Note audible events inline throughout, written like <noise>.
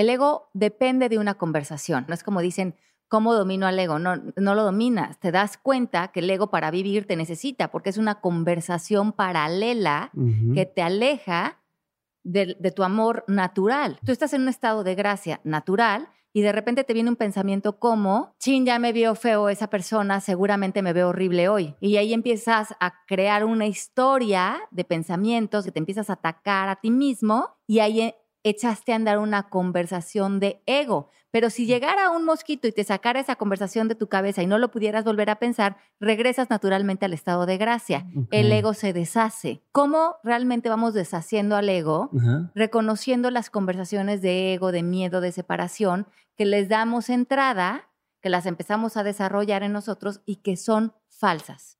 El ego depende de una conversación. No es como dicen, ¿cómo domino al ego? No, no lo dominas. Te das cuenta que el ego para vivir te necesita porque es una conversación paralela que te aleja de, de, tu amor natural. Tú estás en un estado de gracia natural y de repente te viene un pensamiento como, chin, ya me vio feo esa persona, seguramente me veo horrible hoy. Y ahí empiezas a crear una historia de pensamientos que te empiezas a atacar a ti mismo y ahí echaste a andar una conversación de ego. Pero si llegara un mosquito y te sacara esa conversación de tu cabeza y no lo pudieras volver a pensar, regresas naturalmente al estado de gracia. El ego se deshace. ¿Cómo realmente vamos deshaciendo al ego? Reconociendo las conversaciones de ego, de miedo, de separación, que les damos entrada, que las empezamos a desarrollar en nosotros y que son falsas.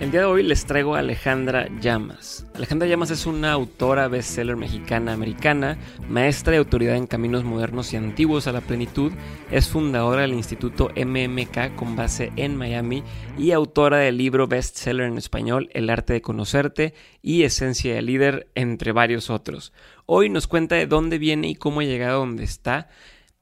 El día de hoy les traigo a Alejandra Llamas. Alejandra Llamas es una autora bestseller mexicana-americana, maestra y autoridad en caminos modernos y antiguos a la plenitud, es fundadora del Instituto MMK con base en Miami y autora del libro bestseller en español El arte de conocerte y Esencia de líder, entre varios otros. Hoy nos cuenta de dónde viene y cómo ha llegado a donde está,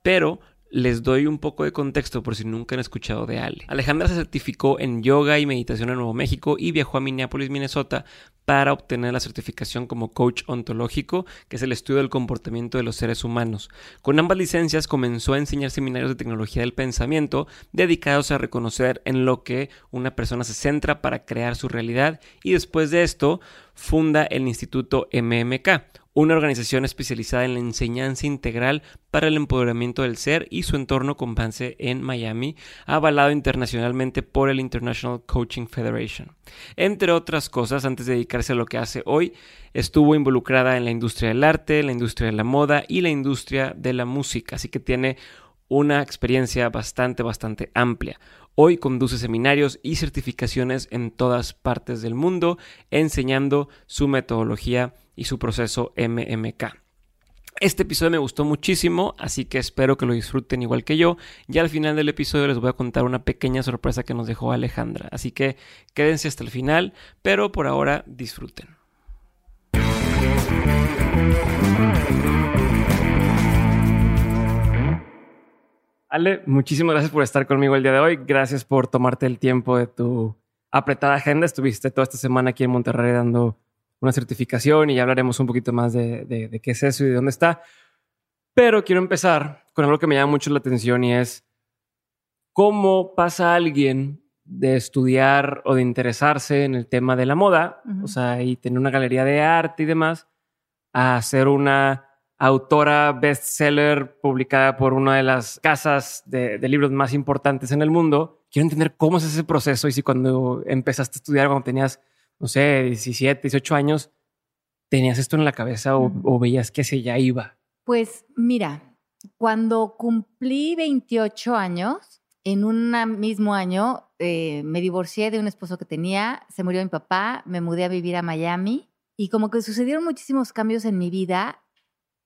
pero les doy un poco de contexto por si nunca han escuchado de Ale. Alejandra se certificó en yoga y meditación en Nuevo México y viajó a Minneapolis, Minnesota para obtener la certificación como coach ontológico, que es el estudio del comportamiento de los seres humanos. Con ambas licencias comenzó a enseñar seminarios de tecnología del pensamiento dedicados a reconocer en lo que una persona se centra para crear su realidad y después de esto funda el Instituto MMK, una organización especializada en la enseñanza integral para el empoderamiento del ser y su entorno con base en Miami, avalado internacionalmente por el International Coaching Federation. Entre otras cosas, antes de dedicarse a lo que hace hoy, estuvo involucrada en la industria del arte, la industria de la moda y la industria de la música, así que tiene una experiencia bastante, bastante amplia. Hoy conduce seminarios y certificaciones en todas partes del mundo, enseñando su metodología y su proceso MMK. Este episodio me gustó muchísimo, así que espero que lo disfruten igual que yo. Y al final del episodio les voy a contar una pequeña sorpresa que nos dejó Alejandra. Así que quédense hasta el final, pero por ahora disfruten. Ale, muchísimas gracias por estar conmigo el día de hoy. Gracias por tomarte el tiempo de tu apretada agenda. Estuviste toda esta semana aquí en Monterrey dando una certificación y ya hablaremos un poquito más de, qué es eso y de dónde está. Pero quiero empezar con algo que me llama mucho la atención y es cómo pasa alguien de estudiar o de interesarse en el tema de la moda, o sea, y tener una galería de arte y demás, a ser una autora bestseller publicada por una de las casas de, de, libros más importantes en el mundo. Quiero entender cómo es ese proceso y si cuando empezaste a estudiar, cuando tenías no sé, 17, 18 años, ¿tenías esto en la cabeza o, veías que se ya iba? Pues mira, cuando cumplí 28 años, en un mismo año eh, me divorcié de un esposo que tenía, se murió mi papá, me mudé a vivir a Miami y como que sucedieron muchísimos cambios en mi vida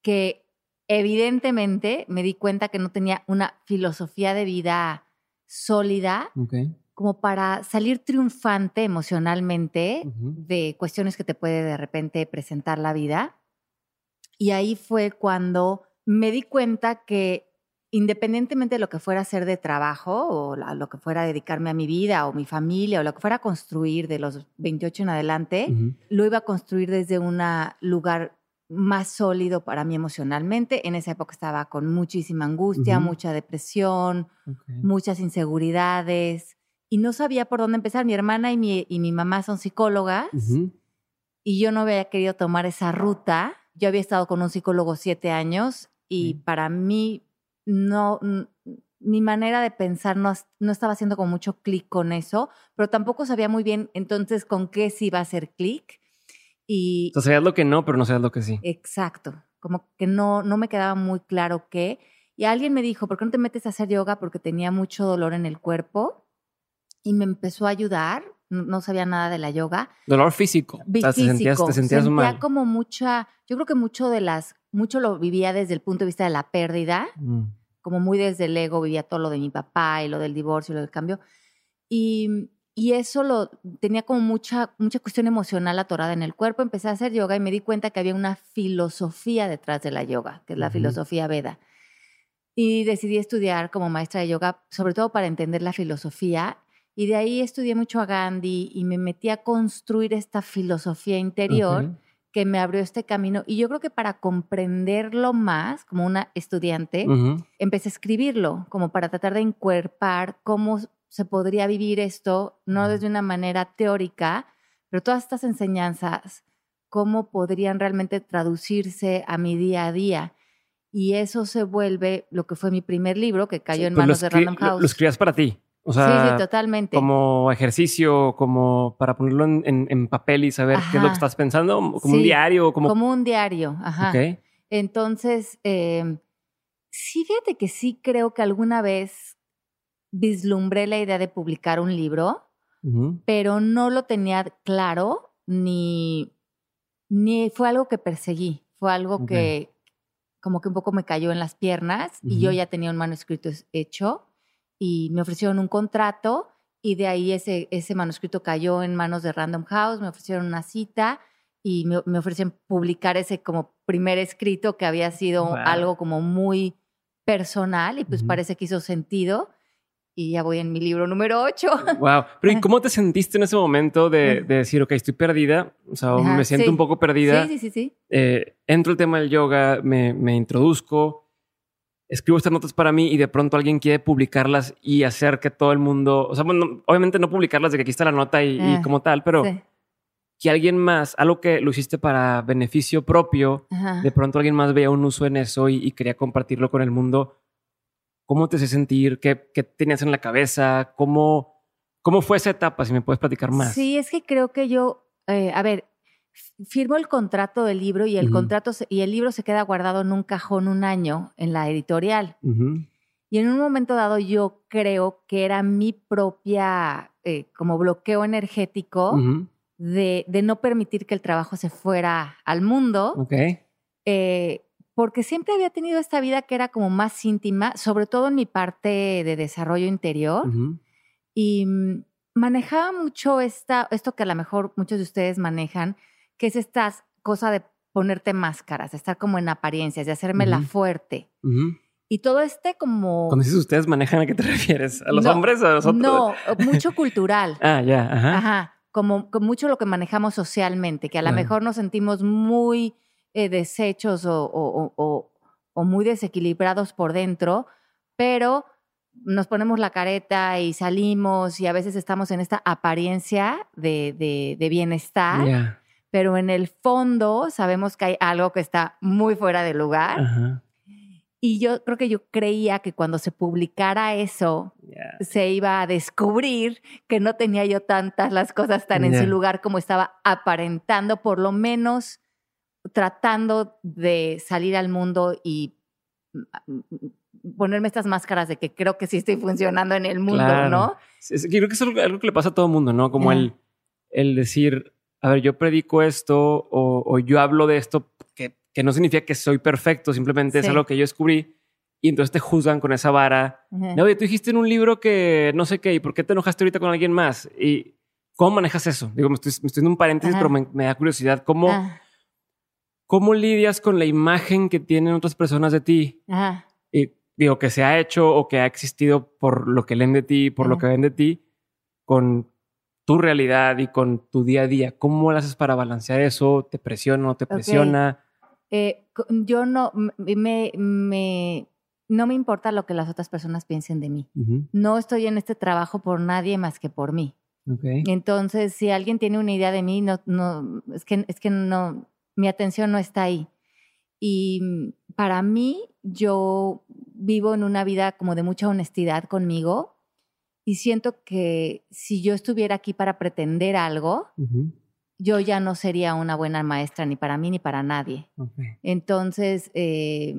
que evidentemente me di cuenta que no tenía una filosofía de vida sólida. Okay como para salir triunfante emocionalmente de cuestiones que te puede de repente presentar la vida. Y ahí fue cuando me di cuenta que independientemente de lo que fuera a hacer de trabajo o lo que fuera a dedicarme a mi vida o mi familia o lo que fuera a construir de los 28 en adelante, lo iba a construir desde un lugar más sólido para mí emocionalmente. En esa época estaba con muchísima angustia, mucha depresión, muchas inseguridades y no sabía por dónde empezar. Mi hermana y mi, y mi mamá son psicólogas y yo no había querido tomar esa ruta. Yo había estado con un psicólogo siete años y para mí no, mi manera de pensar no, no estaba haciendo con mucho clic con eso, pero tampoco sabía muy bien entonces con qué sí iba a hacer clic. Y, O sea, sabías lo que no, pero no sabías lo que sí. Exacto, como que no, no me quedaba muy claro qué. Y alguien me dijo, ¿por qué no te metes a hacer yoga? Porque tenía mucho dolor en el cuerpo y me empezó a ayudar. No, no sabía nada de la yoga. Dolor físico. O sea, te sentías, te sentías Sentía mal. como mucha, yo creo que mucho de las, mucho lo vivía desde el punto de vista de la pérdida, Mm. como muy desde el ego, vivía todo lo de mi papá y lo del divorcio y lo del cambio. Y, y eso lo tenía como mucha, mucha cuestión emocional atorada en el cuerpo. Empecé a hacer yoga y me di cuenta que había una filosofía detrás de la yoga, que es la Ujú. filosofía Veda. Y decidí estudiar como maestra de yoga, sobre todo para entender la filosofía. Y de ahí estudié mucho a Gandhi y me metí a construir esta filosofía interior Ok. que me abrió este camino. Y yo creo que para comprenderlo más, como una estudiante, Ujú. empecé a escribirlo, como para tratar de encuerpar cómo se podría vivir esto, no desde una manera teórica, pero todas estas enseñanzas, cómo podrían realmente traducirse a mi día a día. Y eso se vuelve lo que fue mi primer libro, que cayó en Pues lo manos de Random lo- House. Lo escribías para ti. O sí, sea, sí, totalmente. como ejercicio, como para ponerlo en, en- en papel y saber qué es lo que estás pensando, como un Sí, diario, como... Como un diario, ajá. Entonces, eh, sí, fíjate que sí creo que alguna vez vislumbré la idea de publicar un libro, pero no lo tenía claro ni, ni fue algo que perseguí, fue algo que como que un poco me cayó en las piernas y yo ya tenía un manuscrito hecho y me ofrecieron un contrato y de ahí ese, ese manuscrito cayó en manos de Random House, me ofrecieron una cita y me, me ofrecieron publicar ese como primer escrito que había sido Wow. algo como muy personal y pues Ujú. parece que hizo sentido y ya voy en mi libro número 8. Wow. <laughs> Pero ¿y cómo te sentiste en ese momento de, de decir, ok, estoy perdida? O sea, Ajá, me siento sí. un poco perdida. Sí, sí, sí, sí. eh, entro el tema del yoga, me, me introduzco, escribo estas notas para mí y de pronto alguien quiere publicarlas y hacer que todo el mundo, o sea, bueno, obviamente no publicarlas de que aquí está la nota y, y Ah, como tal, pero Sí. que alguien más, algo que lo hiciste para beneficio propio, Ajá. de pronto alguien más veía un uso en eso y, y quería compartirlo con el mundo. ¿Cómo te hace sentir? ¿Qué, qué tenías en la cabeza? ¿Cómo, ¿Cómo fue esa etapa? Si me puedes platicar más. Sí, es que creo que yo, eh, a ver, firmo el contrato del libro y el contrato se- y el libro se queda guardado en un cajón un año en la editorial. Ujú. Y en un momento dado yo creo que era mi propia eh, como bloqueo energético de, de no permitir que el trabajo se fuera al mundo. Ok. eh, porque siempre había tenido esta vida que era como más íntima, sobre todo en mi parte de desarrollo interior. Y mm, manejaba mucho esta, esto que a lo mejor muchos de ustedes manejan, que es esta cosa de ponerte máscaras, de estar como en apariencias, de hacerme la Ujú. fuerte. Ujú. Y todo este como... Cuando dices ustedes manejan, ¿a qué te <laughs> refieres? ¿A los No, hombres o a nosotros? No, mucho cultural. <laughs> Ah, ya, ajá. Ajá. Como, con mucho lo que manejamos socialmente, que a lo Claro. mejor nos sentimos muy eh, deshechos o, o- o- o- muy desequilibrados por dentro, pero nos ponemos la careta y salimos y a veces estamos en esta apariencia de, de- de bienestar, Ya, pero en el fondo sabemos que hay algo que está muy fuera de lugar. ajá. Y yo creo que yo creía que cuando se publicara eso, se iba a descubrir que no tenía yo tantas las cosas tan en su lugar como estaba aparentando, por lo menos tratando de salir al mundo y mm, mm, ponerme estas máscaras de que creo que sí estoy funcionando en el mundo, Claro. ¿no? Creo que es algo, que le pasa a todo el mundo, ¿no? Como el, el decir, a ver, yo predico esto o, o yo hablo de esto, que, que no significa que soy perfecto, simplemente es Sí. algo que yo descubrí y entonces te juzgan con esa vara. Ajá. No, oye, tú dijiste en un libro que no sé qué, ¿y por qué te enojaste ahorita con alguien más? ¿Y cómo manejas eso? Digo, me estoy, me estoy en un paréntesis, Ajá. pero me, me da curiosidad. ¿Cómo, Ah, ¿Cómo lidias con la imagen que tienen otras personas de ti? Y digo, que se ha hecho o que ha existido por lo que leen de ti, por lo que ven de ti, con tu realidad y con tu día a día. ¿Cómo lo haces para balancear eso? ¿Te presiona o no te presiona? Eh, yo no me, me- no me importa lo que las otras personas piensen de mí. No estoy en este trabajo por nadie más que por mí. Entonces, si alguien tiene una idea de mí, no, no, es que, es que no, mi atención no está ahí. Y para mí, yo vivo en una vida como de mucha honestidad conmigo y siento que si yo estuviera aquí para pretender algo, yo ya no sería una buena maestra ni para mí ni para nadie. Entonces, eh,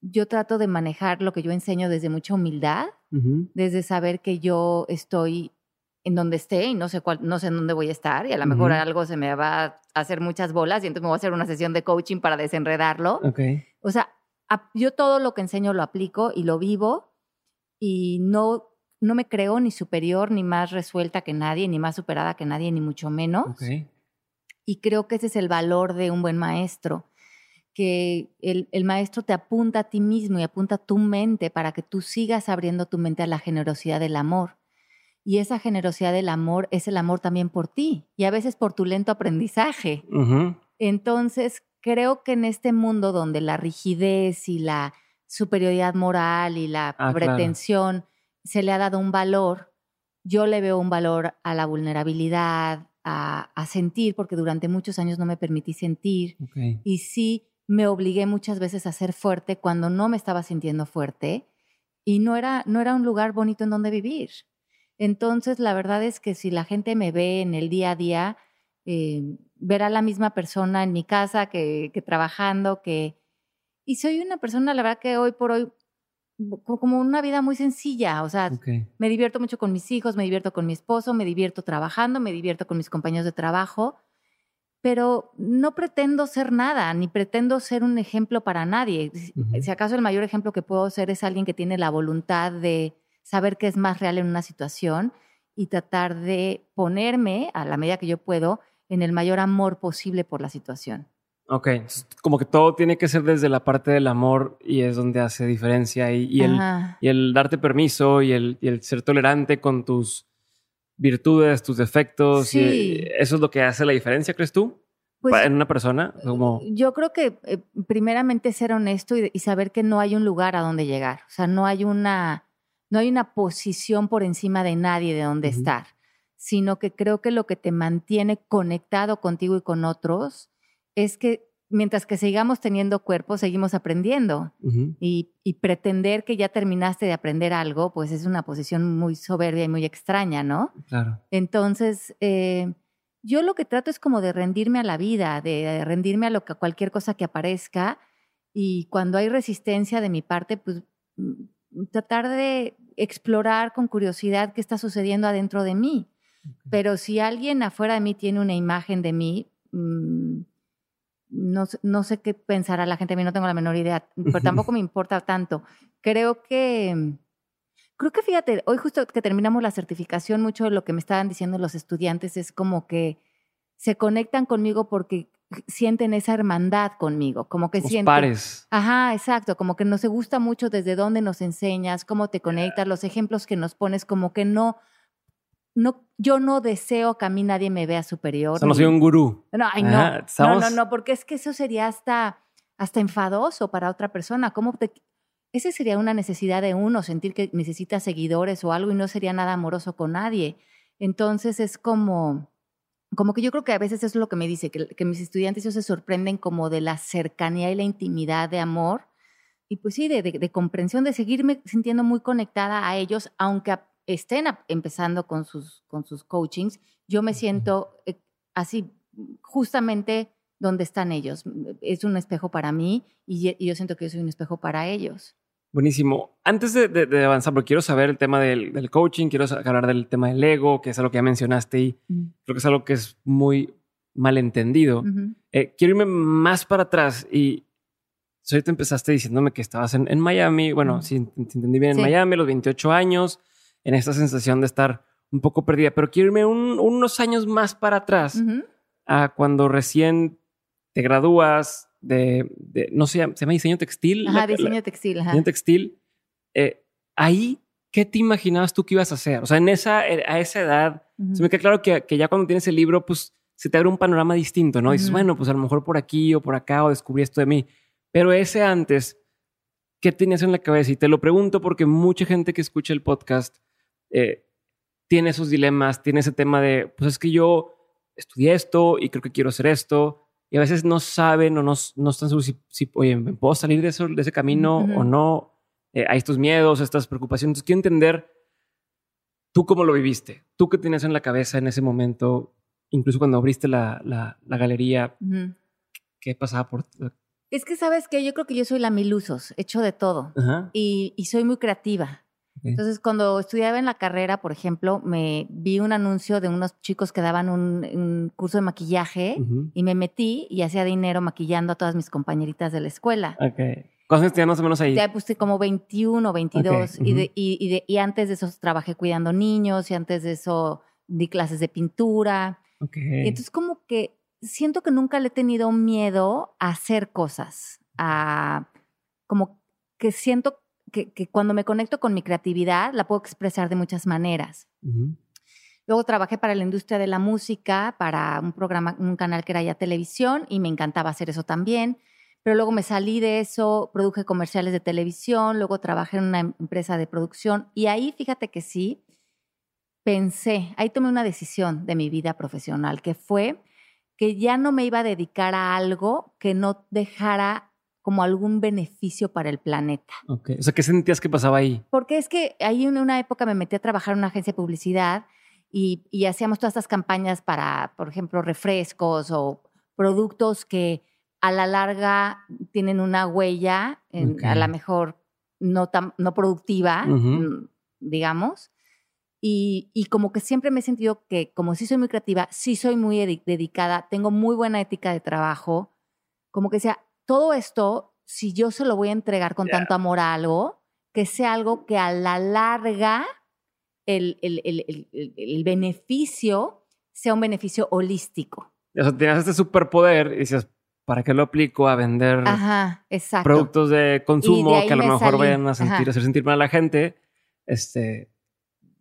yo trato de manejar lo que yo enseño desde mucha humildad, desde saber que yo estoy en donde esté y no sé cuál, no sé en dónde voy a estar y a lo mejor algo se me va a hacer muchas bolas y entonces me voy a hacer una sesión de coaching para desenredarlo. O sea, yo todo lo que enseño lo aplico y lo vivo y no, no me creo ni superior ni más resuelta que nadie, ni más superada que nadie, ni mucho menos. Y creo que ese es el valor de un buen maestro, que el, el maestro te apunta a ti mismo y apunta a tu mente para que tú sigas abriendo tu mente a la generosidad del amor y esa generosidad del amor es el amor también por ti y a veces por tu lento aprendizaje. Entonces, creo que en este mundo donde la rigidez y la superioridad moral y la ah, pretensión se le ha dado un valor, yo le veo un valor a la vulnerabilidad, a, sentir, porque durante muchos años no me permití sentir y sí me obligué muchas veces a ser fuerte cuando no me estaba sintiendo fuerte y no era, no era un lugar bonito en donde vivir. Entonces, la verdad es que si la gente me ve en el día a día, eh, verá la misma persona en mi casa que, trabajando, que... Y soy una persona, la verdad que hoy por hoy, como una vida muy sencilla, o sea, me divierto mucho con mis hijos, me divierto con mi esposo, me divierto trabajando, me divierto con mis compañeros de trabajo, pero no pretendo ser nada, ni pretendo ser un ejemplo para nadie. Si acaso el mayor ejemplo que puedo ser es alguien que tiene la voluntad de saber qué es más real en una situación y tratar de ponerme, a la medida que yo puedo, en el mayor amor posible por la situación. Ok, como que todo tiene que ser desde la parte del amor y es donde hace diferencia y, el, y el, darte permiso y el, y el, ser tolerante con tus virtudes, tus defectos. Y ¿Eso es lo que hace la diferencia, crees tú? Pues, en una persona? Como... Yo creo que eh, primeramente ser honesto y, y, saber que no hay un lugar a donde llegar. O sea, no hay una no hay una posición por encima de nadie de donde estar, sino que creo que lo que te mantiene conectado contigo y con otros es que mientras que sigamos teniendo cuerpo, seguimos aprendiendo. y, pretender que ya terminaste de aprender algo, pues es una posición muy soberbia y muy extraña, ¿no? Claro. Entonces, eh, yo lo que trato es como de rendirme a la vida, de rendirme a lo que a cualquier cosa que aparezca. Y cuando hay resistencia de mi parte, pues tratar de explorar con curiosidad qué está sucediendo adentro de mí. Pero si alguien afuera de mí tiene una imagen de mí, mm, no, no, sé qué pensará la gente a mí, no tengo la menor idea, pero tampoco me importa tanto. Creo que, creo que fíjate, hoy justo que terminamos la certificación, mucho de lo que me estaban diciendo los estudiantes es como que se conectan conmigo porque sienten esa hermandad conmigo, como que sienten pares. Ajá, exacto, como que nos gusta mucho desde dónde nos enseñas, cómo te conectas, los ejemplos que nos pones, como que no no yo no deseo que a mí nadie me vea superior. No soy un gurú. No, ay, no. no, no, no, porque es que eso sería hasta hasta enfadoso para otra persona. ¿Cómo te esa sería una necesidad de uno, sentir que necesita seguidores o algo y no sería nada amoroso con nadie. Entonces es como como que yo creo que a veces eso es lo que me dice, que, mis estudiantes se sorprenden como de la cercanía y la intimidad de amor y pues sí, de, comprensión, de seguirme sintiendo muy conectada a ellos, aunque estén empezando con sus, con sus coachings, yo me siento eh, así justamente donde están ellos. Es un espejo para mí y, y yo siento que yo soy un espejo para ellos. Buenísimo. Antes de, avanzar, porque quiero saber el tema del, coaching, quiero hablar del tema del ego, que es algo que ya mencionaste y creo que es algo que es muy malentendido. Eh, quiero irme más para atrás y ahorita empezaste diciéndome que estabas en, Miami, bueno, si, entendí bien, en Miami, los 28 años, en esta sensación de estar un poco perdida, pero quiero irme unos años más para atrás, a cuando recién te gradúas, de, no sé, se llama diseño textil. Ajá, diseño textil. Ajá. Diseño textil. Eh, ahí, ¿qué te imaginabas tú que ibas a hacer? O sea, en esa, eh, a esa edad, se me queda claro que, que, ya cuando tienes el libro, pues se te abre un panorama distinto, ¿no? Dices, bueno, pues a lo mejor por aquí o por acá o descubrí esto de mí. Pero ese antes, ¿qué tenías en la cabeza? Y te lo pregunto porque mucha gente que escucha el podcast eh, tiene esos dilemas, tiene ese tema de, pues es que yo estudié esto y creo que quiero hacer esto y a veces no saben o no, no están seguros si, oye, ¿me puedo salir de, eso, de ese camino o no? Eh, hay estos miedos, estas preocupaciones. Entonces, quiero entender tú cómo lo viviste, tú qué tenías en la cabeza en ese momento, incluso cuando abriste la, la, la galería, Ujú. ¿qué pasaba por...? Es que, ¿sabes qué? Yo creo que yo soy la milusos, hecho de todo. Y, y soy muy creativa. Entonces, cuando estudiaba en la carrera, por ejemplo, me vi un anuncio de unos chicos que daban un, un curso de maquillaje y me metí y hacía dinero maquillando a todas mis compañeritas de la escuela. Ok. ¿Cuántos años más o menos ahí? Ya puse como 21, 22. Ok, y, de- y, y de- y antes de eso trabajé cuidando niños y antes de eso di clases de pintura. Ok. Y entonces como que siento que nunca le he tenido miedo a hacer cosas, a como que siento que, que cuando me conecto con mi creatividad la puedo expresar de muchas maneras. Luego trabajé para la industria de la música, para un programa, un canal que era ya televisión y me encantaba hacer eso también. Pero luego me salí de eso, produje comerciales de televisión, luego trabajé en una empresa de producción y ahí fíjate que sí, pensé, ahí tomé una decisión de mi vida profesional, que fue que ya no me iba a dedicar a algo que no dejara como algún beneficio para el planeta. Ok. O sea, ¿qué sentías que pasaba ahí? Porque es que ahí en una época me metí a trabajar en una agencia de publicidad y, y hacíamos todas estas campañas para, por ejemplo, refrescos o productos que a la larga tienen una huella, en- a la mejor no, tan, no productiva, mm, digamos. Y, y como que siempre me he sentido que como sí soy muy creativa, sí soy muy dedi- dedicada, tengo muy buena ética de trabajo, como que sea, todo esto, si yo se lo voy a entregar con tanto amor a algo, que sea algo que a la larga el, el- el- el- beneficio sea un beneficio holístico. O sea, tenías este superpoder y decías, ¿para qué lo aplico a vender Ajá, exacto. productos de consumo que a lo me mejor salí. vayan a sentir, Ajá. hacer sentir mal a la gente? Este,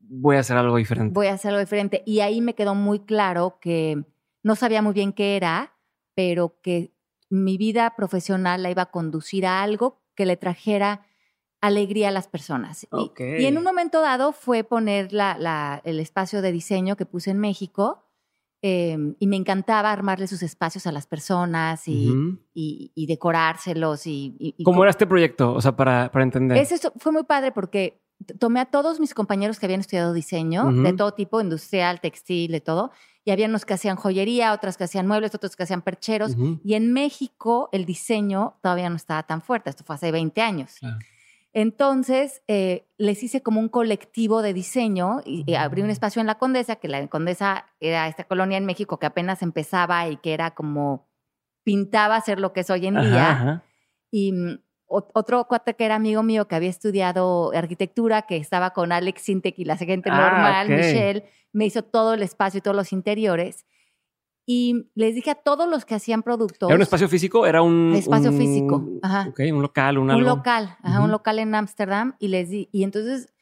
voy a hacer algo diferente. voy a hacer algo diferente. Y ahí me quedó muy claro que no sabía muy bien qué era, pero que mi vida profesional la iba a conducir a algo que le trajera alegría a las personas. Y- en un momento dado fue poner la- la- el espacio de diseño que puse en México. eh, y me encantaba armarle sus espacios a las personas y, y- y decorárselos. Y, ¿Cómo co- era este proyecto? O sea, para, para entender. eso fue muy padre porque tomé a todos mis compañeros que habían estudiado diseño, Ujú. de todo tipo, industrial, textil, de todo, y había unos que hacían joyería, otras que hacían muebles, otros que hacían percheros. Ujú. Y en México el diseño todavía no estaba tan fuerte, esto fue hace 20 años. Claro. Entonces eh, les hice como un colectivo de diseño y, y abrí un espacio en la Condesa, que la Condesa era esta colonia en México que apenas empezaba y que era como pintaba ser lo que es hoy en Ajá, día. ajá. Y mm, otro cuate que era amigo mío que había estudiado arquitectura, que estaba con Alex Sintek y la gente Ah, normal, ok. Michelle, me hizo todo el espacio y todos los interiores. Y les dije a todos los que hacían productos. ¿Era un espacio físico? ¿Era un. Espacio un- físico, ajá. Ok, un local, un, un local, ajá, Ujú. un local en Ámsterdam. Y les di, y entonces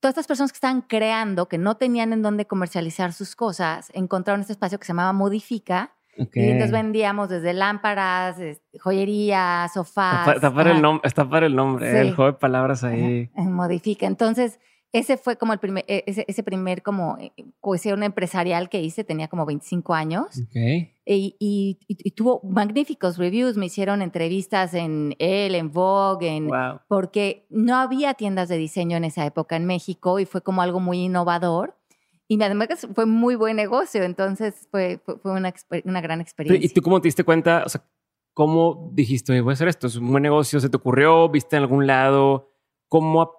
todas estas personas que estaban creando, que no tenían en dónde comercializar sus cosas, encontraron este espacio que se llamaba Modifica. Ok. Y entonces vendíamos desde lámparas, joyería, sofás. está para el nom- está para el nombre, eh, el Sí. juego de palabras ahí. Ajá, modifica. Entonces, ese fue como el primer, eh, ese, ese primer como eh, cohesión empresarial que hice, tenía como 25 años Ok. y, y- y- y tuvo magníficos reviews, me hicieron entrevistas en Elle, en Vogue, en, Wow. porque no había tiendas de diseño en esa época en México y fue como algo muy innovador. Y además fue muy buen negocio, entonces fue, fue, fue una, una gran experiencia. ¿Y tú cómo te diste cuenta? O sea, ¿cómo dijiste, "Oye, voy a hacer esto? ¿Es un buen negocio? ¿Se te ocurrió? ¿Viste en algún lado? ¿Cómo?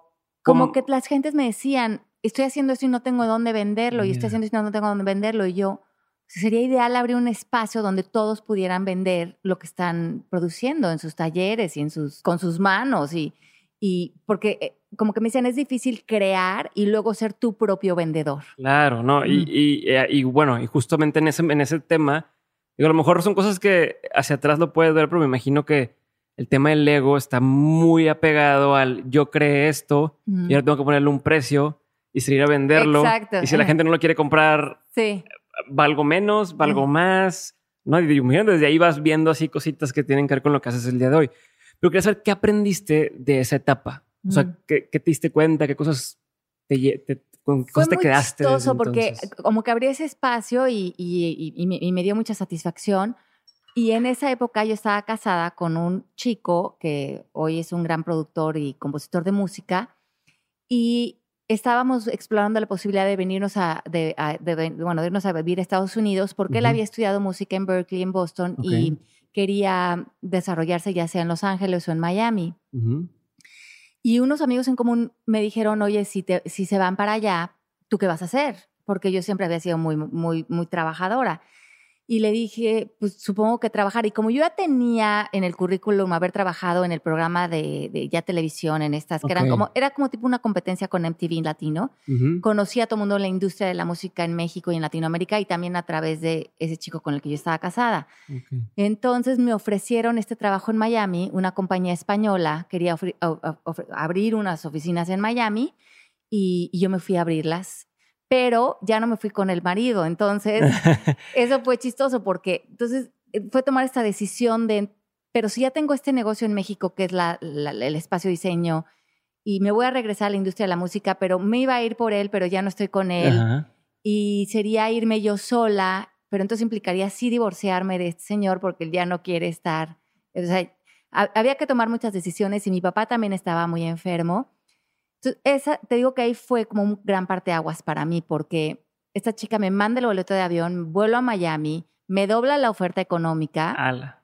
como que las gentes me decían, estoy haciendo esto y no tengo dónde venderlo, y estoy haciendo esto y no tengo dónde venderlo, y yo, sería ideal abrir un espacio donde todos pudieran vender lo que están produciendo en sus talleres y en sus, con sus manos, y, y porque eh, como que me dicen, es difícil crear y luego ser tu propio vendedor. Claro, ¿no? Y, y, eh, y bueno, y justamente en ese, en ese tema, digo, a lo mejor son cosas que hacia atrás lo puedes ver, pero me imagino que el tema del ego está muy apegado al yo creé esto y ahora tengo que ponerle un precio y salir a venderlo. Exacto. Y si la gente no lo quiere comprar, Sí, valgo menos, valgo Ujú. más. ¿no? Y desde ahí vas viendo así cositas que tienen que ver con lo que haces el día de hoy. Pero quería saber qué aprendiste de esa etapa. O sea. ¿qué, qué te diste cuenta? ¿Qué cosas te, te- con Fue cosas te muy quedaste? chistoso porque como que abrí ese espacio y, y- y- y me, y me dio mucha satisfacción. Y en esa época yo estaba casada con un chico que hoy es un gran productor y compositor de música. Y estábamos explorando la posibilidad de venirnos a, de, a- de ven- bueno, de irnos a vivir a Estados Unidos porque él había estudiado música en Berkeley, en Boston, y Ok. Quería desarrollarse ya sea en Los Ángeles o en Miami. Y unos amigos en común me dijeron, oye, si, te, si se van para allá, ¿tú qué vas a hacer? Porque yo siempre había sido muy, muy, muy trabajadora. Y le dije, pues supongo que trabajar. Y como yo ya tenía en el currículum haber trabajado en el programa de, de ya televisión, en estas, que eran como, era como tipo una competencia con MTV Latino, Ujú. conocí a todo el mundo en la industria de la música en México y en Latinoamérica y también a través de ese chico con el que yo estaba casada. Ok. Entonces me ofrecieron este trabajo en Miami, una compañía española quería abrir unas oficinas en Miami y, y yo me fui a abrirlas, pero ya no me fui con el marido, entonces <laughs> eso fue chistoso porque entonces eh, fue tomar esta decisión de, pero si ya tengo este negocio en México que es la- la- el espacio diseño y me voy a regresar a la industria de la música, pero me iba a ir por él, pero ya no estoy con él Ajá. y sería irme yo sola, pero entonces implicaría sí divorciarme de este señor porque él ya no quiere estar. O sea, ha- había que tomar muchas decisiones y mi papá también estaba muy enfermo. Entonces, esa, te digo que ahí fue como un gran parteaguas para mí porque esta chica me manda el boleto de avión, vuelo a Miami, me dobla la oferta económica Ala.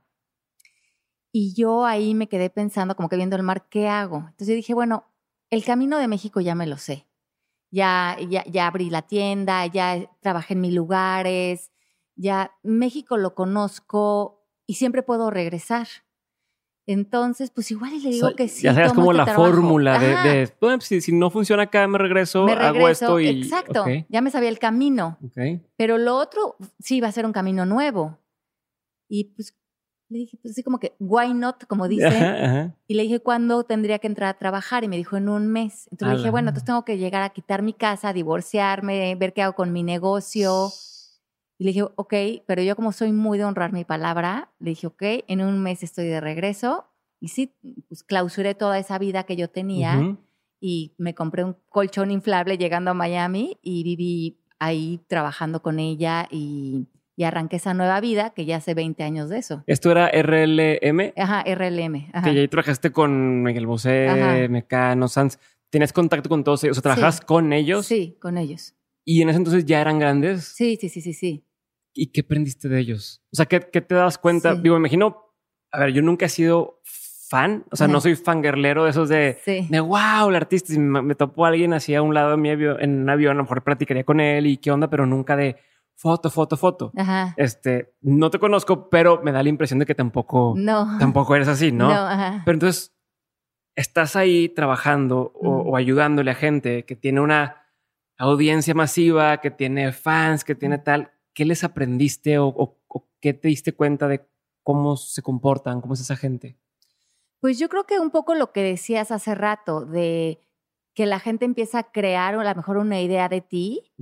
y yo ahí me quedé pensando, como que viendo el mar, ¿qué hago? Entonces yo dije, bueno, el camino de México ya me lo sé. Ya, ya, ya abrí la tienda, ya trabajé en mil lugares, ya México lo conozco y siempre puedo regresar. Entonces, pues igual y le digo O sea, que sí. ya sabes como este la trabajo. fórmula de, bueno, si, si no funciona acá, me regreso, me hago esto y... exacto, ya me sabía el camino. ok. Pero lo otro sí iba a ser un camino nuevo. Y pues le dije, pues así como que, why not, como. <laughs> Ajá, ajá. Y le dije, ¿cuándo tendría que entrar a trabajar? Y me dijo, en un mes. Entonces le Ala. dije, bueno, entonces tengo que llegar a quitar mi casa, divorciarme, ver qué hago con mi negocio. Y le dije, ok, pero yo como soy muy de honrar mi palabra, le dije, ok, en un mes estoy de regreso. Y sí, pues clausuré toda esa vida que yo tenía Ujú. y me compré un colchón inflable llegando a Miami y viví ahí trabajando con ella y, y arranqué esa nueva vida que ya hace 20 años de eso. Esto era RLM, Ajá, RLM. Ajá. que ya ahí trabajaste con Miguel Bosé. Mecano, Sanz. ¿Tenías contacto con todos ellos? O sea, ¿trabajabas Sí. con ellos? Sí, con ellos. ¿Y en ese entonces ya eran grandes? Sí, sí, sí, sí, sí. ¿Y qué aprendiste de ellos? O sea, ¿qué, qué te das cuenta? Sí. Digo, me imagino, a ver, yo nunca he sido fan, o sea, no soy fangirlero de esos de, Sí. de wow, el artista, si me, me topó alguien así a un lado de mi avión, en un avión, a lo mejor platicaría con él y qué onda, pero nunca de foto, foto, foto. Ajá. Este, no te conozco, pero me da la impresión de que tampoco, No. tampoco eres así, ¿no? No, ajá. Pero entonces, estás ahí trabajando o, o ayudándole a gente que tiene una audiencia masiva, que tiene fans, que tiene tal. ¿Qué les aprendiste o, o- o qué te diste cuenta de cómo se comportan, cómo es esa gente? Pues yo creo que un poco lo que decías hace rato, de que la gente empieza a crear a lo mejor una idea de ti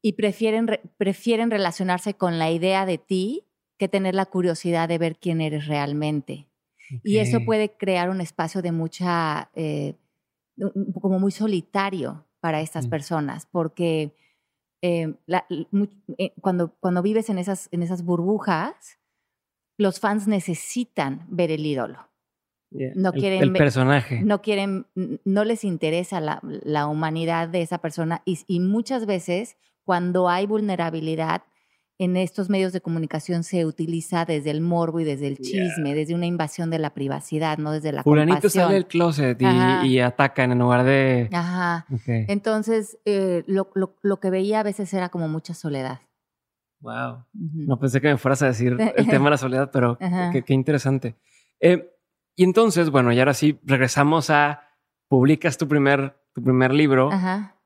y prefieren, re- prefieren relacionarse con la idea de ti que tener la curiosidad de ver quién eres realmente. Y eso puede crear un espacio de mucha, eh, como muy solitario para estas Mm. personas, porque eh, la- eh, cuando, cuando vives en esas, en esas burbujas, los fans necesitan ver el ídolo. Yeah. no quieren el, personaje. No quieren, no les interesa la, la humanidad de esa persona y, y muchas veces cuando hay vulnerabilidad en estos medios de comunicación se utiliza desde el morbo y desde el Yeah. chisme, desde una invasión de la privacidad, no desde la Fulanito compasión. sale del closet y, y atacan en lugar de. Ajá. Entonces, eh, lo, lo- lo que veía a veces era como mucha soledad. Wow. No pensé que me fueras a decir el tema de la soledad, pero <laughs> qué interesante. Eh, y entonces, bueno, y ahora sí, regresamos a publicas tu primer, tu primer libro. Ajá.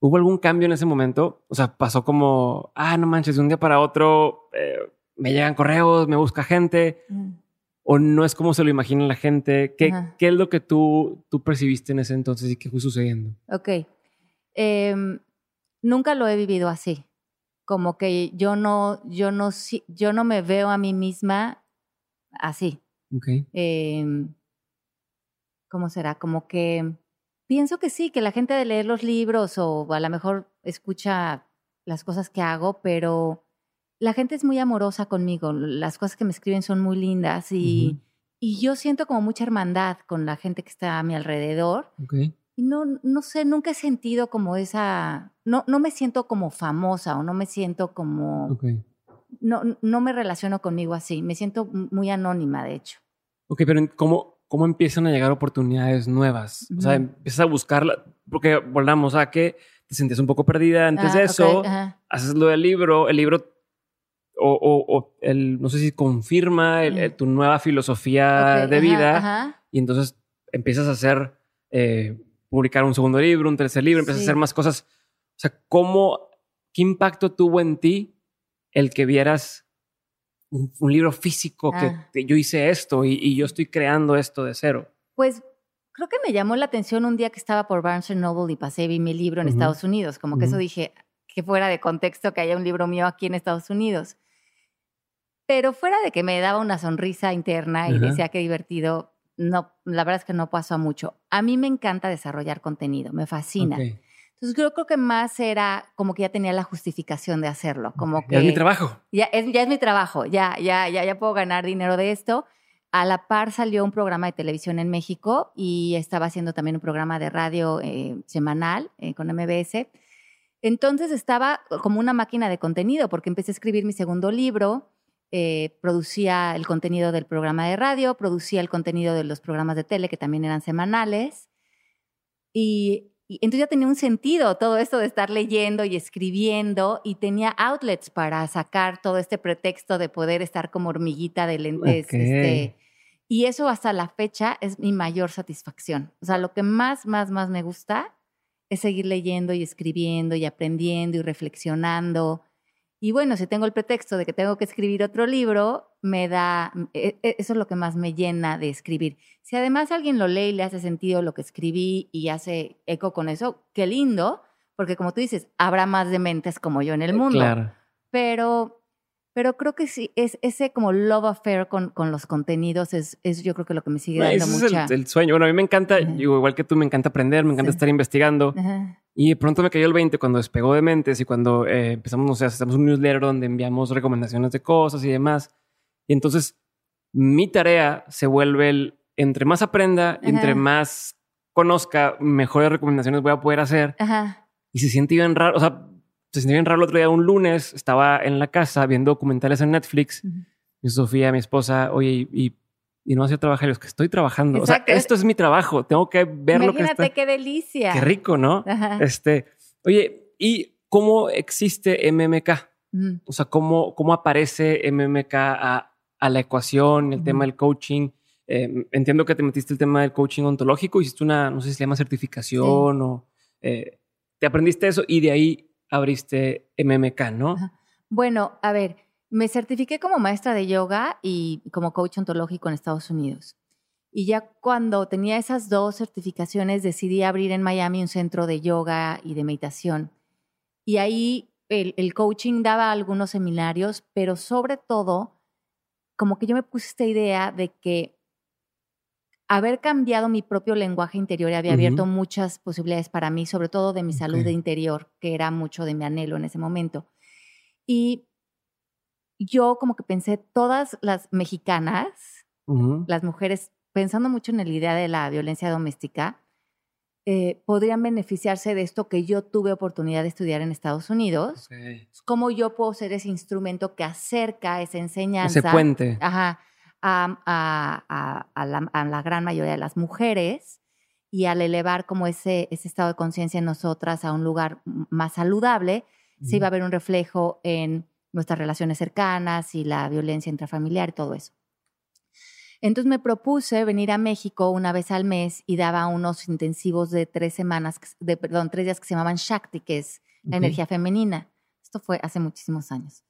¿Hubo algún cambio en ese momento? O sea, pasó como, ah, no manches, de un día para otro eh, me llegan correos, me busca gente, Mm. o no es como se lo imagina la gente. ¿Qué, es lo que tú, tú percibiste en ese entonces y qué fue sucediendo? Ok. Em, nunca lo he vivido así. Como que yo no, yo no, yo no me veo a mí misma así. Ok. Em, ¿Cómo será? Como que pienso que sí, que la gente de leer los libros o a lo mejor escucha las cosas que hago, pero la gente es muy amorosa conmigo. Las cosas que me escriben son muy lindas y, y yo siento como mucha hermandad con la gente que está a mi alrededor Ok. Y no, no sé, nunca he sentido como esa, no, no me siento como famosa o no me siento como, Ok. no, no me relaciono conmigo así, me siento muy anónima, de hecho. Ok, pero ¿cómo, ¿cómo empiezan a llegar oportunidades nuevas? O sea, empiezas a buscarla, porque volvamos a que te sentías un poco perdida antes Ah, de eso, ajá. haces lo del libro, el libro, o, o- o el, no sé si confirma el- Mm. el- tu nueva filosofía Ok, de vida, y entonces empiezas a hacer, eh, publicar un segundo libro, un tercer libro, empiezas Sí. a hacer más cosas. O sea, ¿cómo, qué impacto tuvo en ti el que vieras un, un libro físico que Ah. que yo hice esto y, y yo estoy creando esto de cero? Pues creo que me llamó la atención un día que estaba por Barnes Noble y pasé y vi mi libro en Ujú. Estados Unidos. Como que eso dije, que fuera de contexto que haya un libro mío aquí en Estados Unidos. Pero fuera de que me daba una sonrisa interna y decía que divertido, no, la verdad es que no pasó mucho. A mí me encanta desarrollar contenido, me fascina. Ok. Entonces yo creo que más era como que ya tenía la justificación de hacerlo, como que Es mi trabajo. ya es, ya es mi trabajo, ya, ya, ya, ya puedo ganar dinero de esto. A la par salió un programa de televisión en México y estaba haciendo también un programa de radio eh, semanal eh, con MBS. Entonces estaba como una máquina de contenido porque empecé a escribir mi segundo libro, eh, producía el contenido del programa de radio, producía el contenido de los programas de tele que también eran semanales. Y, y entonces ya tenía un sentido todo esto de estar leyendo y escribiendo y tenía outlets para sacar todo este pretexto de poder estar como hormiguita de lentes. Este, y eso hasta la fecha es mi mayor satisfacción. O sea, lo que más, más, más me gusta es seguir leyendo y escribiendo y aprendiendo y reflexionando. Y bueno, si tengo el pretexto de que tengo que escribir otro libro, me da, e- e- eso es lo que más me llena de escribir. Si además alguien lo lee y le hace sentido lo que escribí y hace eco con eso, qué lindo, porque como tú dices, habrá más dementes como yo en el mundo. Claro. Pero, pero creo que sí, es ese como love affair con, con los contenidos es, es yo creo que lo que me sigue dando Ese es mucha... el, el sueño. Bueno, a mí me encanta, Ujú. digo, igual que tú, me encanta aprender, me encanta Sí. estar investigando. Y de pronto me cayó el 20 cuando despegó de mentes y cuando eh, empezamos, no sé, hacemos un newsletter donde enviamos recomendaciones de cosas y demás. Y entonces mi tarea se vuelve el, entre más aprenda, y entre más conozca, mejores recomendaciones voy a poder hacer. Y se siente bien raro, o sea, se siente bien raro el otro día, un lunes, estaba en la casa viendo documentales en Netflix. Ujú. Y Sofía, mi esposa, oye, y, no hacía trabajar, es que estoy trabajando. Exacto. O sea, esto es mi trabajo, tengo que ver lo que Imagínate qué delicia. Qué rico, ¿no? Ajá. Este, oye, ¿y cómo existe MMK? O sea, ¿cómo, cómo aparece MMK a, a la ecuación, el tema del coaching? Eh, entiendo que te metiste el tema del coaching ontológico, hiciste una, no sé si se llama certificación o eh, te aprendiste eso y de ahí abriste MMK, ¿no? Bueno, a ver, me certifiqué como maestra de yoga y como coach ontológico en Estados Unidos. Y ya cuando tenía esas dos certificaciones decidí abrir en Miami un centro de yoga y de meditación. Y ahí el, el coaching daba algunos seminarios, pero sobre todo, como que yo me puse esta idea de que haber cambiado mi propio lenguaje interior había abierto muchas posibilidades para mí, sobre todo de mi salud de interior, que era mucho de mi anhelo en ese momento. Y yo como que pensé, todas las mexicanas, las mujeres, pensando mucho en la idea de la violencia doméstica, eh, podrían beneficiarse de esto que yo tuve oportunidad de estudiar en Estados Unidos. Ok. ¿Cómo yo puedo ser ese instrumento que acerca esa enseñanza? Ese puente. Ajá, a, a- a- la, a la gran mayoría de las mujeres y al elevar como ese, ese estado de conciencia en nosotras a un lugar más saludable, se iba a ver un reflejo en nuestras relaciones cercanas y la violencia intrafamiliar y todo eso. Entonces me propuse venir a México una vez al mes y daba unos intensivos de tres semanas, de, perdón, tres días que se llamaban Shakti, que es la energía femenina. Esto fue hace muchísimos años.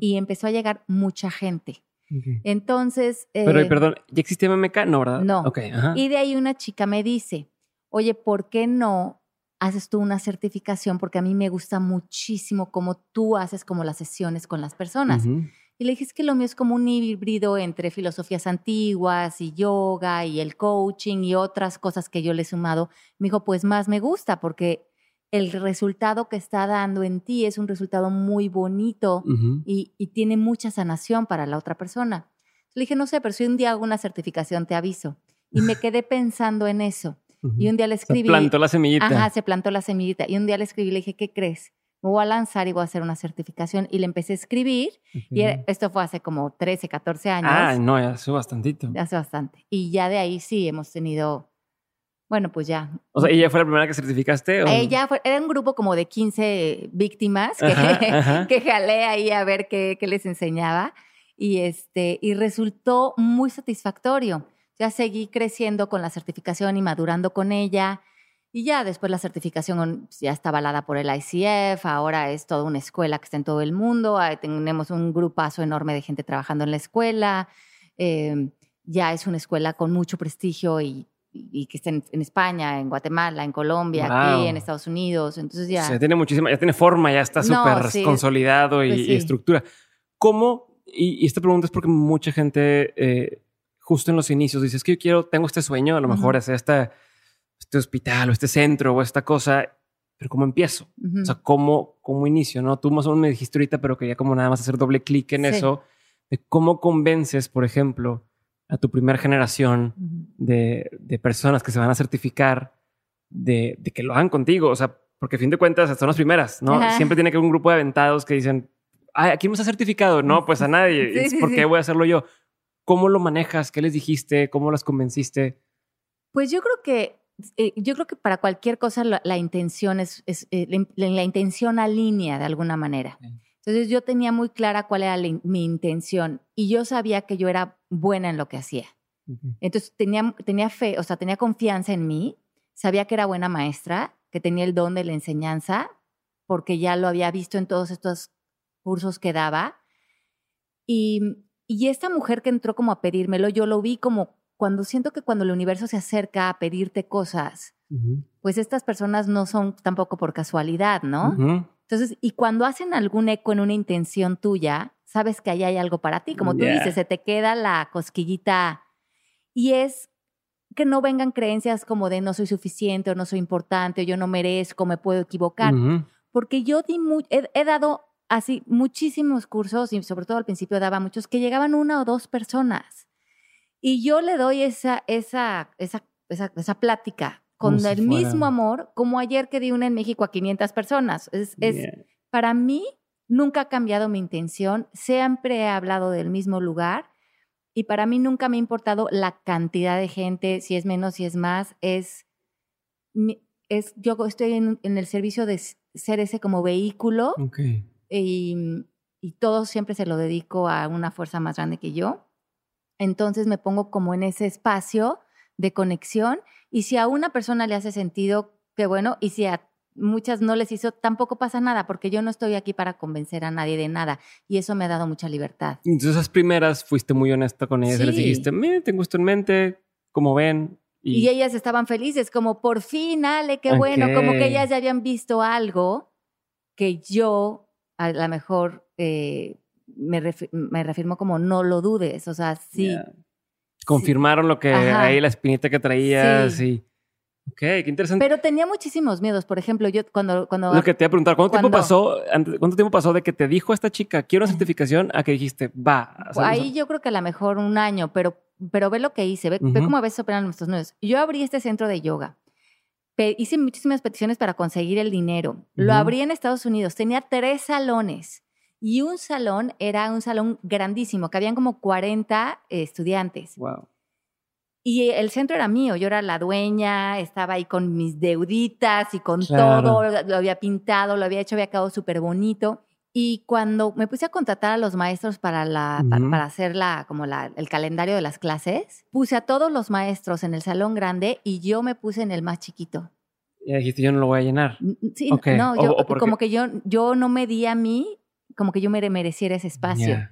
Y empezó a llegar mucha gente. Entonces... Pero, eh, perdón, ¿ya existía MMK? No, ¿verdad? No. Ok, ajá. y de ahí una chica me dice, oye, ¿por qué no haces tú una certificación? Porque a mí me gusta muchísimo cómo tú haces como las sesiones con las personas. Y le dije, es que lo mío es como un híbrido entre filosofías antiguas y yoga y el coaching y otras cosas que yo le he sumado. Me dijo, pues más me gusta porque el resultado que está dando en ti es un resultado muy bonito y, y tiene mucha sanación para la otra persona. Le dije, no sé, pero si un día hago una certificación, te aviso. Y me quedé pensando en eso. Y un día le escribí. Se plantó la semillita. Ajá, se plantó la semillita. Y un día le escribí y le dije, ¿qué crees? Me voy a lanzar y voy a hacer una certificación. Y le empecé a escribir. Y esto fue hace como 13, 14 años. Ah, no, ya hace bastantito. Hace bastante. Y ya de ahí sí hemos tenido bueno, pues ya. O sea, ¿ella fue la primera que certificaste? Ella fue, era un grupo como de 15 víctimas que, <laughs> que jalé ahí a ver qué, qué, les enseñaba. Y, este, y resultó muy satisfactorio. Ya seguí creciendo con la certificación y madurando con ella. Y ya después la certificación ya está avalada por el ICF, ahora es toda una escuela que está en todo el mundo, tenemos un grupazo enorme de gente trabajando en la escuela, em, ya es una escuela con mucho prestigio y y que estén en España, en Guatemala, en Colombia, aquí en Estados Unidos. Entonces ya. O tiene muchísima, ya tiene forma, ya está súper consolidado y, pues estructura. ¿Cómo? Y, esta pregunta es porque mucha gente, eh, justo en los inicios, dice: Es que yo quiero, tengo este sueño, a lo mejor es este hospital o este centro o esta cosa, pero ¿cómo empiezo? O sea, ¿cómo, ¿cómo inicio? ¿no? Tú más o menos me dijiste ahorita, pero quería como nada más hacer doble clic en eso, de cómo convences, por ejemplo, a tu primera generación de, de, personas que se van a certificar de, de, que lo hagan contigo. O sea, porque a fin de cuentas son las primeras, ¿no? Siempre tiene que haber un grupo de aventados que dicen, Ay, ¿a quién nos ha certificado? No, pues a nadie. <laughs> ¿Por qué voy a hacerlo yo? ¿Cómo lo manejas? ¿Qué les dijiste? ¿Cómo las convenciste? Pues yo creo que eh, yo creo que para cualquier cosa la, intención es, es eh, la, intención alinea de alguna manera. Entonces yo tenía muy clara cuál era mi intención y yo sabía que yo era buena en lo que hacía. Entonces tenía, tenía fe, o sea, tenía confianza en mí, sabía que era buena maestra, que tenía el don de la enseñanza, porque ya lo había visto en todos estos cursos que daba. Y, y esta mujer que entró como a pedírmelo, yo lo vi como cuando siento que cuando el universo se acerca a pedirte cosas, pues estas personas no son tampoco por casualidad, ¿no? Entonces, y cuando hacen algún eco en una intención tuya, sabes que ahí hay algo para ti. Como tú dices, se te queda la cosquillita. Y es que no vengan creencias como de no soy suficiente o no soy importante o yo no merezco, me puedo equivocar. Porque yo di he, dado así muchísimos cursos y sobre todo al principio daba muchos que llegaban una o dos personas. Y yo le doy esa, esa, esa, esa, esa plática con el mismo amor como ayer que di una en México a 500 personas. Es, Para mí, nunca ha cambiado mi intención, siempre he hablado del mismo lugar y para mí nunca me ha importado la cantidad de gente, si es menos, si es más, es, es yo estoy en, el servicio de ser ese como vehículo y, y todo siempre se lo dedico a una fuerza más grande que yo. Entonces me pongo como en ese espacio de conexión y si a una persona le hace sentido, qué bueno, y si a muchas no les hizo, tampoco pasa nada, porque yo no estoy aquí para convencer a nadie de nada y eso me ha dado mucha libertad. Entonces esas primeras fuiste muy honesta con ellas, les dijiste, me tengo esto en mente, como ven. Y... ellas estaban felices, como por fin, Ale, qué bueno, como que ellas ya habían visto algo que yo a lo mejor eh, me, me reafirmo como no lo dudes, o sea, sí. Confirmaron lo que ahí la espinita que traías y... Ok, qué interesante. Pero tenía muchísimos miedos. Por ejemplo, yo cuando... cuando lo que te iba a preguntar, ¿cuánto, tiempo pasó, ¿cuánto tiempo pasó de que te dijo esta chica, quiero una certificación, a que dijiste, va? Ahí yo creo que a lo mejor un año, pero, pero ve lo que hice, ve, cómo a veces operan nuestros nudos. Yo abrí este centro de yoga. hice muchísimas peticiones para conseguir el dinero. Lo abrí en Estados Unidos. Tenía tres salones. Y un salón era un salón grandísimo, que habían como 40 estudiantes. Wow. Y el centro era mío, yo era la dueña, estaba ahí con mis deuditas y con todo, lo había pintado, lo había hecho, había quedado súper bonito. Y cuando me puse a contratar a los maestros para, la, para, hacer la, como la, el calendario de las clases, puse a todos los maestros en el salón grande y yo me puse en el más chiquito. Y dijiste, yo no lo voy a llenar. Sí, no, yo, como que yo, yo no me di a mí como que yo me mereciera ese espacio.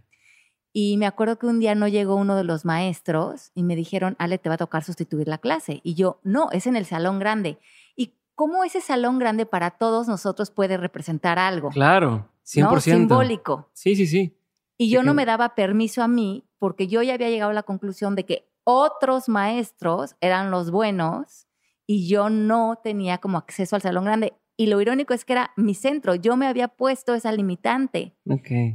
Y me acuerdo que un día no llegó uno de los maestros y me dijeron, Ale, te va a tocar sustituir la clase. Y yo, no, es en el salón grande. ¿Y cómo ese salón grande para todos nosotros puede representar algo? Claro, 100%. Simbólico. Sí, sí, sí. Y yo no me daba permiso a mí porque yo ya había llegado a la conclusión de que otros maestros eran los buenos y yo no tenía como acceso al salón grande. Y lo irónico es que era mi centro. Yo me había puesto esa limitante.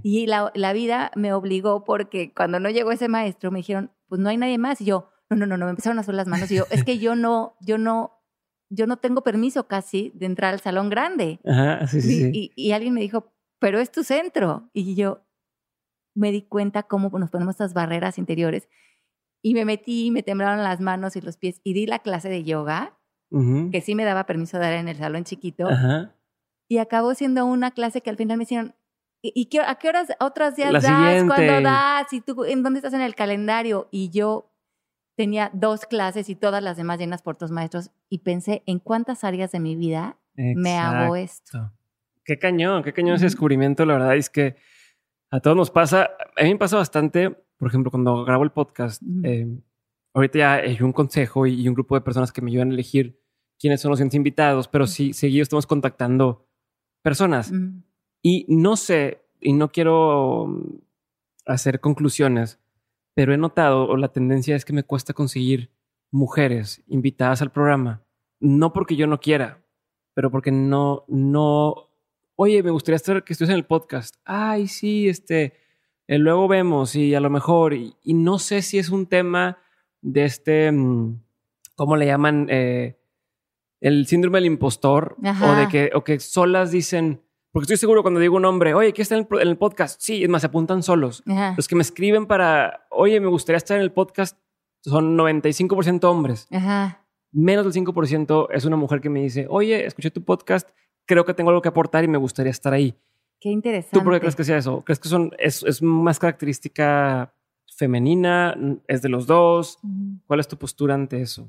Y la, la, vida me obligó porque cuando no llegó ese maestro me dijeron, pues no hay nadie más. Y yo, no, no, no, no, me empezaron a hacer las manos. Y yo, es que yo no, yo no yo no tengo permiso casi de entrar al salón grande. Ajá, sí, sí, sí. Y, y alguien me dijo, pero es tu centro. Y yo me di cuenta cómo nos ponemos estas barreras interiores. Y me metí, me temblaron las manos y los pies y di la clase de yoga, Que sí me daba permiso de dar en el salón chiquito. Ajá. Y acabó siendo una clase que al final me hicieron, ¿y y qué, a qué horas otros días La das? siguiente. ¿Cuándo das? ¿Y tú en dónde estás en el calendario? Y yo tenía dos clases y todas las demás llenas por otros maestros y pensé en cuántas áreas de mi vida me hago esto. Qué cañón, qué cañón ese descubrimiento. La verdad es que a todos nos pasa. A mí me pasa bastante, por ejemplo, cuando grabo el podcast. Eh, ahorita ya hay un consejo y, y un grupo de personas que me ayudan a elegir quiénes son los invitados, pero sí, seguido estamos contactando personas. Mm, Y no sé, y no quiero mm, hacer conclusiones, pero he notado, o la tendencia es que me cuesta conseguir mujeres invitadas al programa. No porque yo no quiera, pero porque no, no, oye, me gustaría estar, que estés en el podcast. Ay, sí, este, eh, luego vemos y a lo mejor, y, y no sé si es un tema de este, mm, ¿cómo le llaman? Eh, el síndrome del impostor o de que, o que solas dicen, porque estoy seguro cuando digo un nombre, oye, ¿qué está en el, pro- en el podcast? Sí, es más, se apuntan solos. ajá, Los que me escriben para, oye, me gustaría estar en el podcast, son 95% hombres. ajá. Menos del 5% es una mujer que me dice, oye, escuché tu podcast, creo que tengo algo que aportar y me gustaría estar ahí. Qué interesante. ¿Tú por qué crees que sea eso? ¿Crees que son, es, es más característica femenina? ¿Es de los dos? ¿Cuál es tu postura ante eso?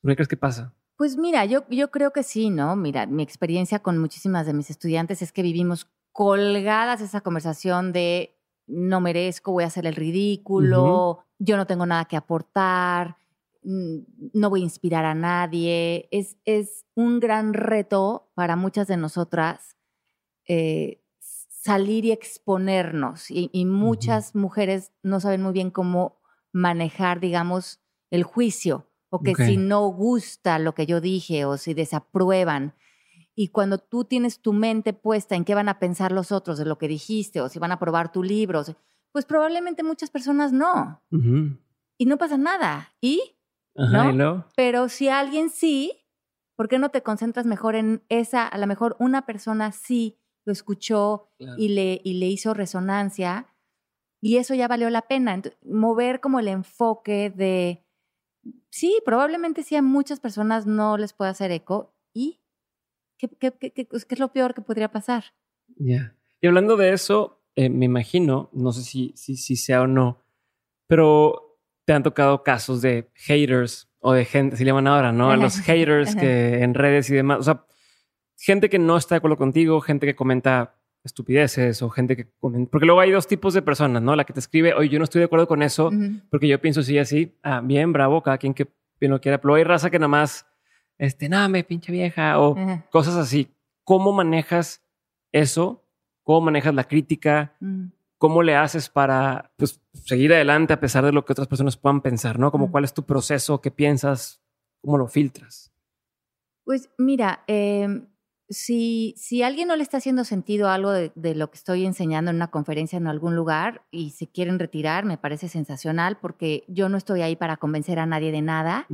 ¿Por qué crees que pasa? Pues mira, yo, yo creo que sí, ¿no? Mira, mi experiencia con muchísimas de mis estudiantes es que vivimos colgadas esa conversación de no merezco, voy a hacer el ridículo, yo no tengo nada que aportar, mm, no voy a inspirar a nadie. Es, es un gran reto para muchas de nosotras eh, salir y exponernos. Y, y muchas mujeres no saben muy bien cómo manejar, digamos, el juicio. O que si no gusta lo que yo dije o si desaprueban. Y cuando tú tienes tu mente puesta en qué van a pensar los otros de lo que dijiste o si van a probar tu libro, pues probablemente muchas personas no. Y no pasa nada. ¿Y? Ajá, ¿No? ¿y luego? Pero si alguien sí, ¿por qué no te concentras mejor en esa? A lo mejor una persona sí lo escuchó y le, y le hizo resonancia y eso ya valió la pena. Mover como el enfoque de, sí, probablemente sí a muchas personas no les puede hacer eco y ¿qué, qué, qué- qué- qué es lo peor que podría pasar? Ya. Y hablando de eso, eh, me imagino, no sé si, si, si sea o no, pero te han tocado casos de haters o de gente, se llaman ahora, ¿no? <laughs> Ajá. Los haters que en redes y demás, o sea, gente que no está de acuerdo contigo, gente que comenta estupideces o gente que comenta, porque luego hay dos tipos de personas, ¿no? La que te escribe, oye, yo no estoy de acuerdo con eso, porque yo pienso sí así, ah, bien, bravo, cada quien que bien lo quiera, pero hay raza que nada más, este, nada, me pinche vieja, o cosas así. ¿Cómo manejas eso? ¿Cómo manejas la crítica? Mm. ¿Cómo le haces para pues, seguir adelante a pesar de lo que otras personas puedan pensar? ¿no? Como Mm. cuál es tu proceso, qué piensas, cómo lo filtras. Pues mira, em, si, si alguien no le está haciendo sentido algo de, de lo que estoy enseñando en una conferencia en algún lugar y se quieren retirar, me parece sensacional porque yo no estoy ahí para convencer a nadie de nada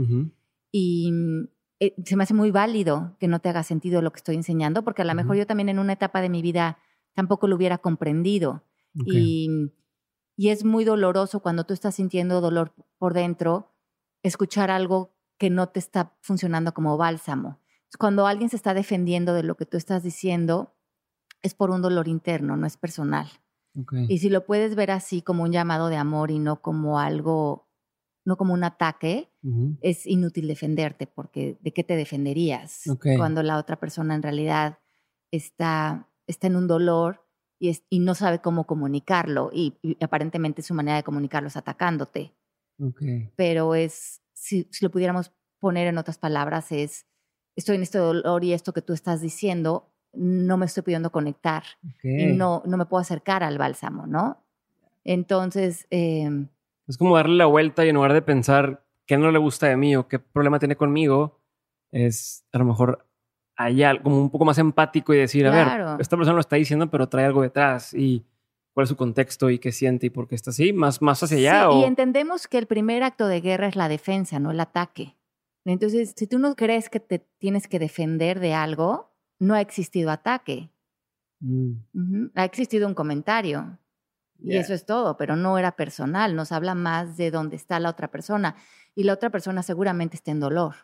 y mm, eh, se me hace muy válido que no te haga sentido lo que estoy enseñando porque a lo mejor yo también en una etapa de mi vida tampoco lo hubiera comprendido. Y, y es muy doloroso cuando tú estás sintiendo dolor por dentro, escuchar algo que no te está funcionando como bálsamo. Cuando alguien se está defendiendo de lo que tú estás diciendo, es por un dolor interno, no es personal. Ok. Y si lo puedes ver así como un llamado de amor y no como algo, no como un ataque, Ujú. es inútil defenderte porque ¿de qué te defenderías Ok. cuando la otra persona en realidad está, está en un dolor y, es- y no sabe cómo comunicarlo y, y aparentemente su manera de comunicarlo es atacándote? Ok. Pero es, si, si lo pudiéramos poner en otras palabras, es, estoy en este dolor y esto que tú estás diciendo, no me estoy pudiendo conectar y no, no me puedo acercar al bálsamo, ¿no? Entonces, em, Es como darle la vuelta y en lugar de pensar qué no le gusta de mí o qué problema tiene conmigo, es a lo mejor allá como un poco más empático y decir, a ver, esta persona lo está diciendo, pero trae algo detrás y cuál es su contexto y qué siente y por qué está así, más, más hacia allá. Sí, o... y entendemos que el primer acto de guerra es la defensa, no el ataque. Entonces, si tú no crees que te tienes que defender de algo, no ha existido ataque. Mm. Ha existido un comentario. Y eso es todo, pero no era personal. Nos habla más de dónde está la otra persona. Y la otra persona seguramente está en dolor.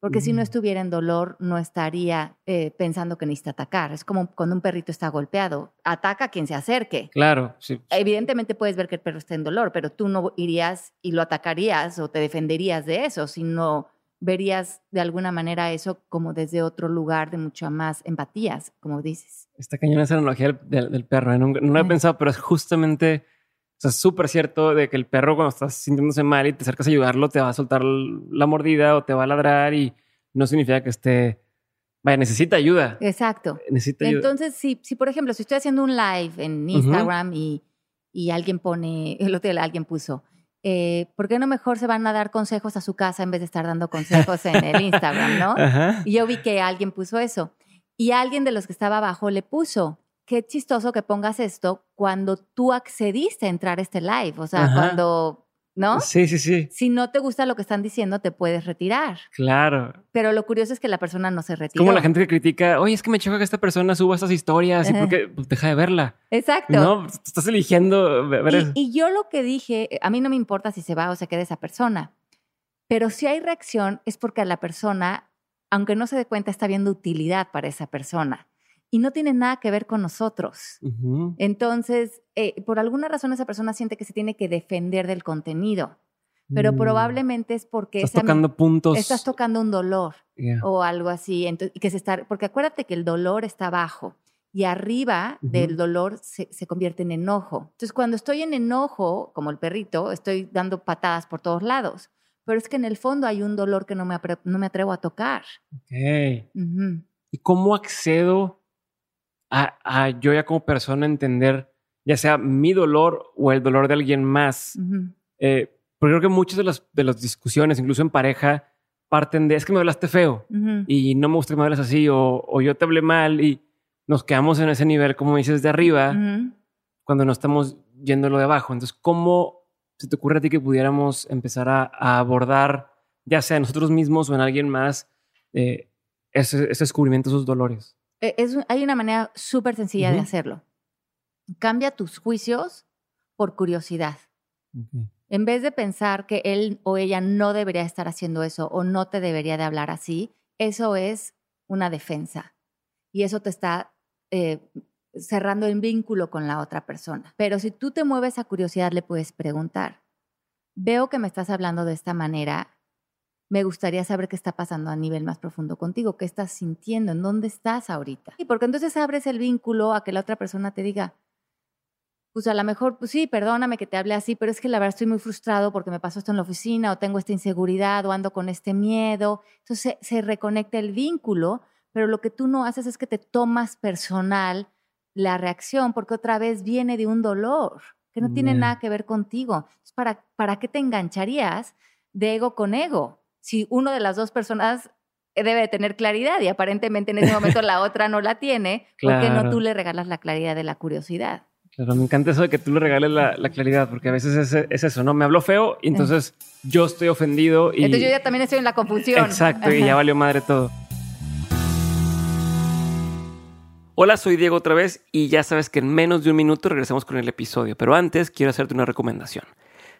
Porque si no Mm. estuviera en dolor, no estaría eh, pensando que necesita atacar. Es como cuando un perrito está golpeado. Ataca a quien se acerque. Claro, sí. Evidentemente puedes ver que el perro está en dolor, pero tú no irías y lo atacarías o te defenderías de eso, sino verías de alguna manera eso como desde otro lugar de mucha más empatías, como dices. Está cañón esa analogía del, del- del perro. ¿eh? No, no lo he pensado, pero es justamente, o sea, súper cierto de que el perro cuando estás sintiéndose mal y te acercas a ayudarlo, te va a soltar la mordida o te va a ladrar y no significa que esté, vaya, necesita ayuda. Exacto. Necesita ayuda. Entonces, si, si por ejemplo, si estoy haciendo un live en. Instagram y, y alguien pone, el otro día alguien puso, eh, ¿por qué no mejor se van a dar consejos a su casa en vez de estar dando consejos en el Instagram, no? <laughs> Ajá. Y yo vi que alguien puso eso. Y alguien de los que estaba abajo le puso, qué chistoso que pongas esto cuando tú accediste a entrar a este live. O sea, Ajá. cuando, ¿no? Sí, sí, sí. Si no te gusta lo que están diciendo, te puedes retirar. Claro. Pero lo curioso es que la persona no se Es retiró. como la gente que critica, oye, es que me choca que esta persona suba estas historias y porque pues, deja de verla. Exacto. No, estás eligiendo ver eso. Y, y yo lo que dije, a mí no me importa si se va o se queda esa persona, pero si hay reacción es porque a la persona, aunque no se dé cuenta, está viendo utilidad para esa persona y no tiene nada que ver con nosotros. Entonces, eh, por alguna razón esa persona siente que se tiene que defender del contenido, pero Mm. probablemente es porque Estás esa- tocando puntos. estás tocando un dolor Yeah. o algo así. Entonces, que se está, porque acuérdate que el dolor está abajo y arriba Ujú. del dolor se, se convierte en enojo. Entonces, cuando estoy en enojo, como el perrito, estoy dando patadas por todos lados. Pero es que en el fondo hay un dolor que no me, no me atrevo a tocar. Ok. ¿Y cómo accedo a, a yo ya como persona entender ya sea mi dolor o el dolor de alguien más? Eh, porque creo que muchas de las, de las discusiones, incluso en pareja, parten de es que me hablaste feo y no me gusta que me hables así o, o yo te hablé mal y nos quedamos en ese nivel, como dices, de arriba cuando no estamos yendo lo de abajo. Entonces, ¿cómo se te ocurre a ti que pudiéramos empezar a, a abordar, ya sea en nosotros mismos o en alguien más, eh, ese, ese descubrimiento, esos dolores? Eh, es hay una manera súper sencilla de hacerlo. Cambia tus juicios por curiosidad. En vez de pensar que él o ella no debería estar haciendo eso o no te debería de hablar así, eso es una defensa. Y eso te está eh, cerrando el vínculo con la otra persona. Pero si tú te mueves a curiosidad, le puedes preguntar, veo que me estás hablando de esta manera, me gustaría saber qué está pasando a nivel más profundo contigo, qué estás sintiendo, en dónde estás ahorita. Y porque entonces abres el vínculo a que la otra persona te diga, pues a lo mejor, pues sí, perdóname que te hable así, pero es que la verdad estoy muy frustrado porque me pasó esto en la oficina o tengo esta inseguridad o ando con este miedo. Entonces se, se reconecta el vínculo, pero lo que tú no haces es que te tomas personal la reacción porque otra vez viene de un dolor que no tiene Ya. nada que ver contigo. Entonces, ¿para, ¿Para qué te engancharías de ego con ego? Si uno de las dos personas debe de tener claridad y aparentemente en ese momento la <laughs> otra no la tiene, ¿por qué no Claro. tú le regalas la claridad de la curiosidad? Claro, me encanta eso de que tú le regales la, la claridad, porque a veces es, es eso, ¿no? Me habló feo y entonces yo estoy ofendido y... Entonces yo ya también estoy en la confusión. Exacto, y ya valió madre todo. Hola, soy Diego otra vez y ya sabes que en menos de un minuto regresamos con el episodio, pero antes quiero hacerte una recomendación.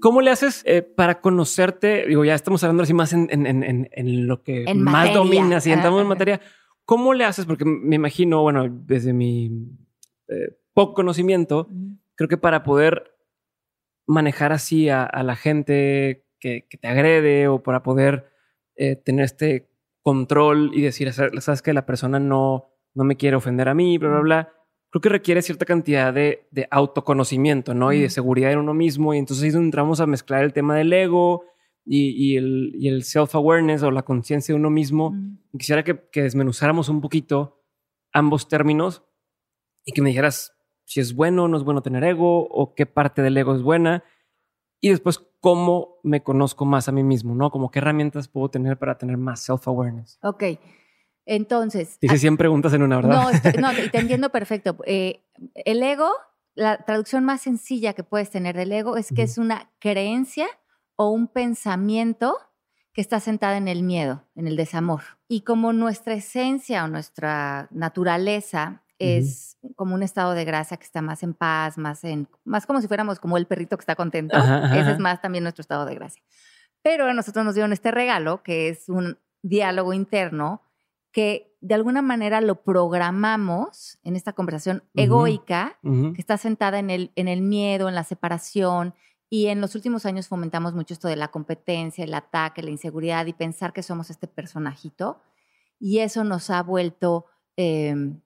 ¿Cómo le haces eh, para conocerte? Digo, ya estamos hablando así más en, en- en- en- en lo que más dominas y entramos en materia. ¿cómo le haces? Porque me imagino, bueno, desde mi eh, poco conocimiento, creo que para poder manejar así a, la gente que, te agrede o para poder eh, tener este control y decir, sabes que la persona no, no me quiere ofender a mí, bla, bla, bla, creo que requiere cierta cantidad de, autoconocimiento, ¿no? Y de seguridad en uno mismo. Y entonces ahí entramos a mezclar el tema del ego y, el, el self-awareness o la conciencia de uno mismo. Quisiera que, que, desmenuzáramos un poquito ambos términos y que me dijeras si es bueno o no es bueno tener ego o qué parte del ego es buena. Y después, cómo me conozco más a mí mismo, ¿no? Como qué herramientas puedo tener para tener más self-awareness. Ok. Entonces. Dice 100 preguntas en una, ¿verdad? No, no, <laughs> te entiendo perfecto. Eh, el ego, la traducción más sencilla que puedes tener del ego es que es una creencia o un pensamiento que está sentada en el miedo, en el desamor. Y como nuestra esencia o nuestra naturaleza es como un estado de gracia que está más en paz, más en más como si fuéramos como el perrito que está contento. Ese es más también nuestro estado de gracia. Pero a nosotros nos dieron este regalo que es un diálogo interno que de alguna manera lo programamos en esta conversación egoica que está sentada en el, en el miedo, en la separación. Y en los últimos años fomentamos mucho esto de la competencia, el ataque, la inseguridad y pensar que somos este personajito. Y eso nos ha vuelto em,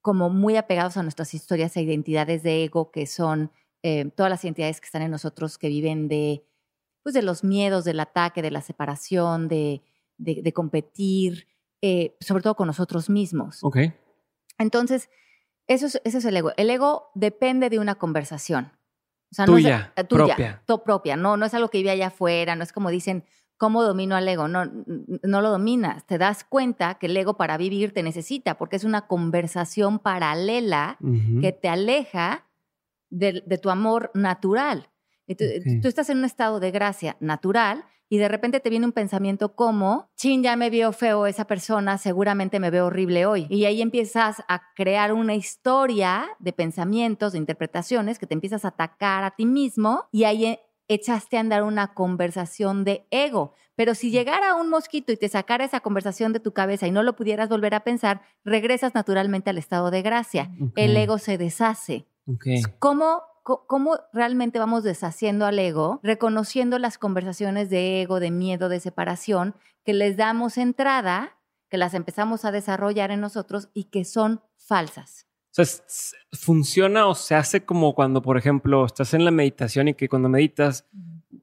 como muy apegados a nuestras historias e identidades de ego, que son em, todas las identidades que están en nosotros, que viven de, pues de los miedos, del ataque, de la separación, de, de competir, eh, sobre todo con nosotros mismos. Ok. Entonces, eso es, ese es el ego. El ego depende de una conversación. O sea, tuya, no es, tuya, propia. propia. No, no es algo que vive allá afuera, no es como dicen, ¿cómo domino al ego? No, no lo dominas. Te das cuenta que el ego para vivir te necesita, porque es una conversación paralela que te aleja de, tu amor natural. Tú estás en un estado de gracia natural y de repente te viene un pensamiento como, chin, ya me vio feo esa persona, seguramente me veo horrible hoy. Y ahí empiezas a crear una historia de pensamientos, de interpretaciones, que te empiezas a atacar a ti mismo y ahí e, echaste a andar una conversación de ego. Pero si llegara un mosquito y te sacara esa conversación de tu cabeza y no lo pudieras volver a pensar, regresas naturalmente al estado de gracia. El ego se deshace. ¿Cómo cómo realmente vamos deshaciendo al ego, reconociendo las conversaciones de ego, de miedo, de separación, que les damos entrada, que las empezamos a desarrollar en nosotros y que son falsas. O sea, funciona o se hace como cuando, por ejemplo, estás en la meditación y que cuando meditas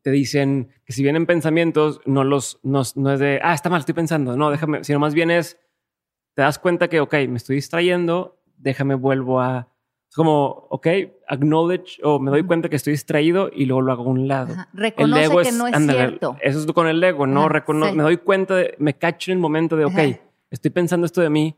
te dicen que si vienen pensamientos, no los, no, no es de, ah, está mal, estoy pensando, no, déjame, sino más bien es, te das cuenta que, ok, me estoy distrayendo, déjame vuelvo a es como, ok, acknowledge o me doy cuenta que estoy distraído y luego lo hago a un lado. Reconoce que no es cierto. Eso es con el ego, ¿no? Me doy cuenta, de, me cacho en el momento de, ok, estoy pensando esto de mí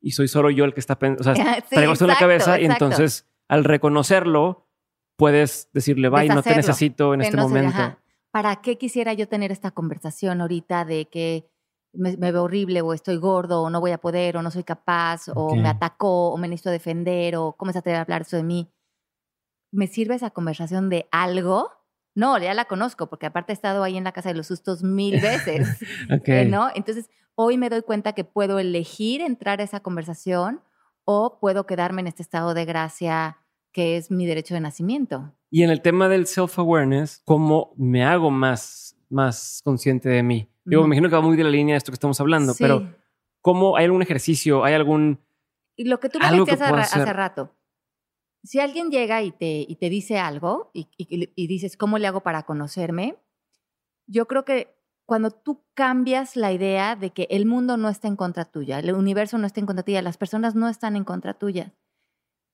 y soy solo yo el que está pensando. O sea, <laughs> traigo esto en la cabeza y entonces al reconocerlo puedes decirle, bye, no te necesito en este momento. ¿Para qué quisiera yo tener esta conversación ahorita de que me, veo horrible o estoy gordo o no voy a poder o no soy capaz o me atacó o me necesito defender o cómo se atreve a hablar eso de mí. ¿Me sirve esa conversación de algo? No, ya la conozco porque aparte he estado ahí en la casa de los sustos mil veces. <laughs> ¿no? Entonces, hoy me doy cuenta que puedo elegir entrar a esa conversación o puedo quedarme en este estado de gracia que es mi derecho de nacimiento. Y en el tema del self-awareness, ¿cómo me hago más, más consciente de mí? Yo me imagino que va muy de la línea de esto que estamos hablando, pero ¿cómo hay algún ejercicio? ¿Hay algún... Y lo que tú me decías hace, rato, si alguien llega y te, y te dice algo y, y, dices, ¿cómo le hago para conocerme? Yo creo que cuando tú cambias la idea de que el mundo no está en contra tuya, el universo no está en contra tuya, las personas no están en contra tuya,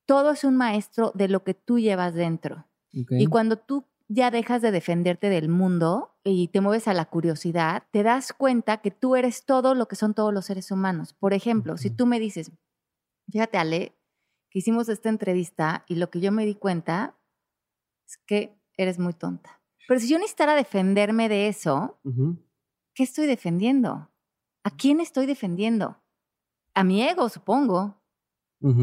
todo es un maestro de lo que tú llevas dentro. Y cuando tú ya dejas de defenderte del mundo y te mueves a la curiosidad, te das cuenta que tú eres todo lo que son todos los seres humanos. Por ejemplo, si tú me dices, fíjate Ale, que hicimos esta entrevista y lo que yo me di cuenta es que eres muy tonta. Pero si yo necesitara defenderme de eso, ¿qué estoy defendiendo? ¿A quién estoy defendiendo? A mi ego, supongo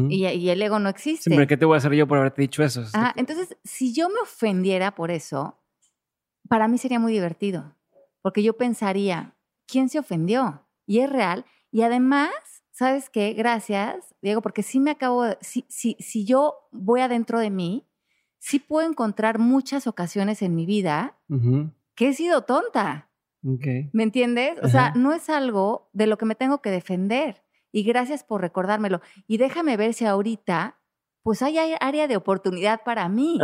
y, el ego no existe. Siempre, ¿qué te voy a hacer yo por haberte dicho eso? Ah, entonces, si yo me ofendiera por eso, para mí sería muy divertido, porque yo pensaría, ¿quién se ofendió? Y es real. Y además, ¿sabes qué? Gracias, Diego, porque sí me acabo, de, si, si, si yo voy adentro de mí, sí puedo encontrar muchas ocasiones en mi vida que he sido tonta. ¿Me entiendes? O sea, no es algo de lo que me tengo que defender. Y gracias por recordármelo. Y déjame ver si ahorita, pues hay área de oportunidad para mí.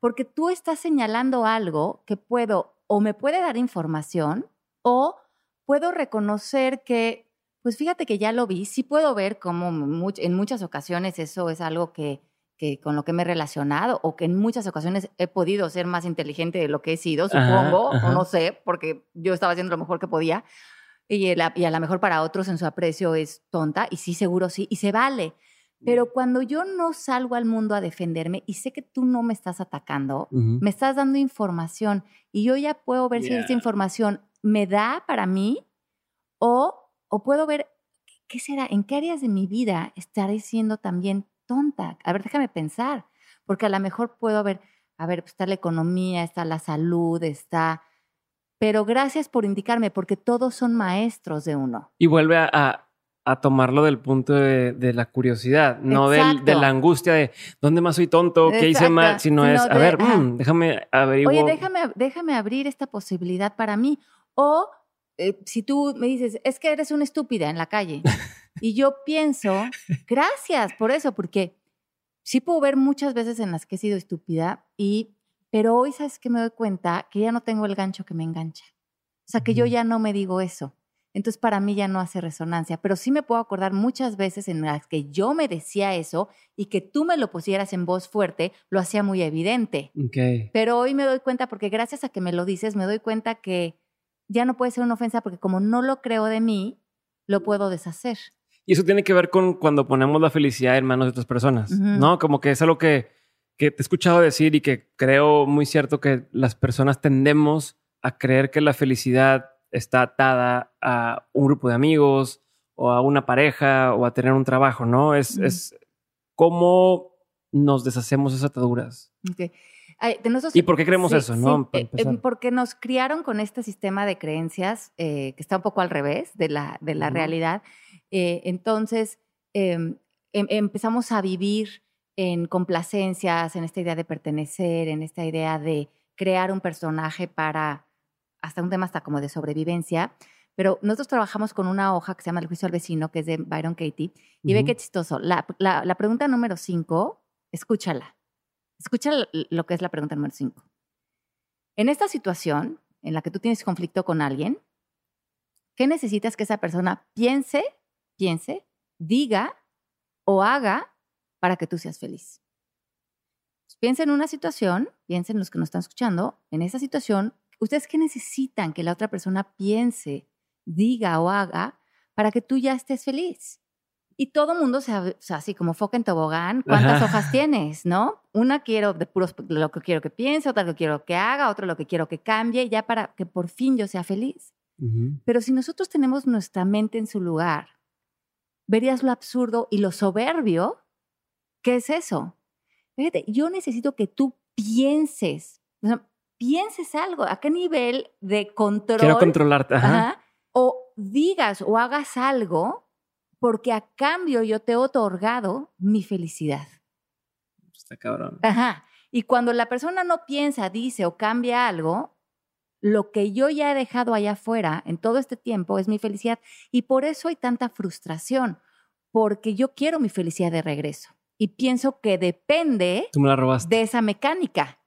Porque tú estás señalando algo que puedo o me puede dar información o puedo reconocer que, pues fíjate que ya lo vi, sí puedo ver cómo en muchas ocasiones eso es algo que, que, con lo que me he relacionado o que en muchas ocasiones he podido ser más inteligente de lo que he sido, supongo, o no sé, porque yo estaba haciendo lo mejor que podía. Y, y a lo mejor para otros en su aprecio es tonta, y sí, seguro sí, y se vale. Pero cuando yo no salgo al mundo a defenderme y sé que tú no me estás atacando, me estás dando información y yo ya puedo ver si esa información me da para mí o, o puedo ver qué será, en qué áreas de mi vida estaré siendo también tonta. A ver, déjame pensar, porque a lo mejor puedo ver, a ver, pues está la economía, está la salud, está... Pero gracias por indicarme, porque todos son maestros de uno. Y vuelve a, a tomarlo del punto de, la curiosidad, no del, de la angustia de dónde más soy tonto, qué hice mal, sino, es, a ver, mm, déjame averiguar. Oye, déjame, déjame abrir esta posibilidad para mí. O eh, si tú me dices, es que eres una estúpida en la calle, <laughs> y yo pienso, gracias por eso, porque sí puedo ver muchas veces en las que he sido estúpida, y, pero hoy sabes que me doy cuenta que ya no tengo el gancho que me engancha. O sea, que yo ya no me digo eso entonces para mí ya no hace resonancia, pero sí me puedo acordar muchas veces en las que yo me decía eso y que tú me lo pusieras en voz fuerte, lo hacía muy evidente. Pero hoy me doy cuenta, porque gracias a que me lo dices, me doy cuenta que ya no puede ser una ofensa porque como no lo creo de mí, lo puedo deshacer. Y eso tiene que ver con cuando ponemos la felicidad en manos de otras personas, ¿no? Como que es algo que, que te he escuchado decir y que creo muy cierto que las personas tendemos a creer que la felicidad está atada a un grupo de amigos o a una pareja o a tener un trabajo, ¿no? Es, es cómo nos deshacemos esas ataduras. ¿Y por qué creemos eso? ¿no? Eh, eh, porque nos criaron con este sistema de creencias eh, que está un poco al revés de la, de la realidad. entonces, em, em, empezamos a vivir en complacencias, en esta idea de pertenecer, en esta idea de crear un personaje para hasta un tema hasta como de sobrevivencia. Pero nosotros trabajamos con una hoja que se llama El juicio al vecino, que es de Byron Katie, y ve qué chistoso. La, la, pregunta número cinco, escúchala. Escucha lo que es la pregunta número cinco. En esta situación en la que tú tienes conflicto con alguien, ¿qué necesitas que esa persona piense, piense, diga o haga para que tú seas feliz? piensa en una situación, piensen los que nos están escuchando, en esa situación, ¿Ustedes qué necesitan que la otra persona piense, diga o haga para que tú ya estés feliz? Y todo mundo, se, o sea, así como foca en tobogán, ¿cuántas hojas tienes, no? Una quiero de puros lo que quiero que piense, otra lo que quiero que haga, otra lo que quiero que cambie, ya para que por fin yo sea feliz. Pero si nosotros tenemos nuestra mente en su lugar, verías lo absurdo y lo soberbio ¿Qué es eso. Fíjate, yo necesito que tú pienses, pienses algo, a qué nivel de control. Quiero controlarte. Ajá. o digas o hagas algo porque a cambio yo te he otorgado mi felicidad. Está cabrón. Ajá. Y cuando la persona no piensa, dice o cambia algo, lo que yo ya he dejado allá afuera en todo este tiempo es mi felicidad. Y por eso hay tanta frustración, porque yo quiero mi felicidad de regreso. Y pienso que depende de esa mecánica.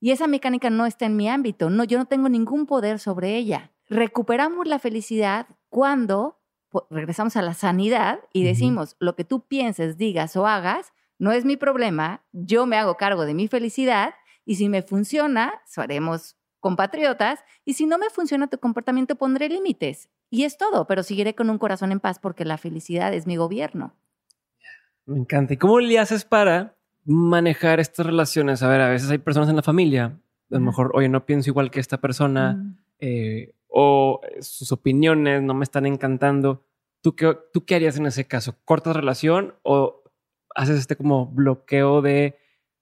Y esa mecánica no está en mi ámbito, no, yo no tengo ningún poder sobre ella. Recuperamos la felicidad cuando regresamos a la sanidad y decimos, lo que tú pienses, digas o hagas, no es mi problema, yo me hago cargo de mi felicidad y si me funciona, haremos compatriotas y si no me funciona tu comportamiento, pondré límites. Y es todo, pero seguiré con un corazón en paz porque la felicidad es mi gobierno. Me encanta. ¿Y cómo le haces para manejar estas relaciones? A ver, a veces hay personas en la familia, a lo mejor, oye, no pienso igual que esta persona, eh, o sus opiniones no me están encantando. ¿Tú qué, ¿Tú qué harías en ese caso? ¿Cortas relación o haces este como bloqueo de,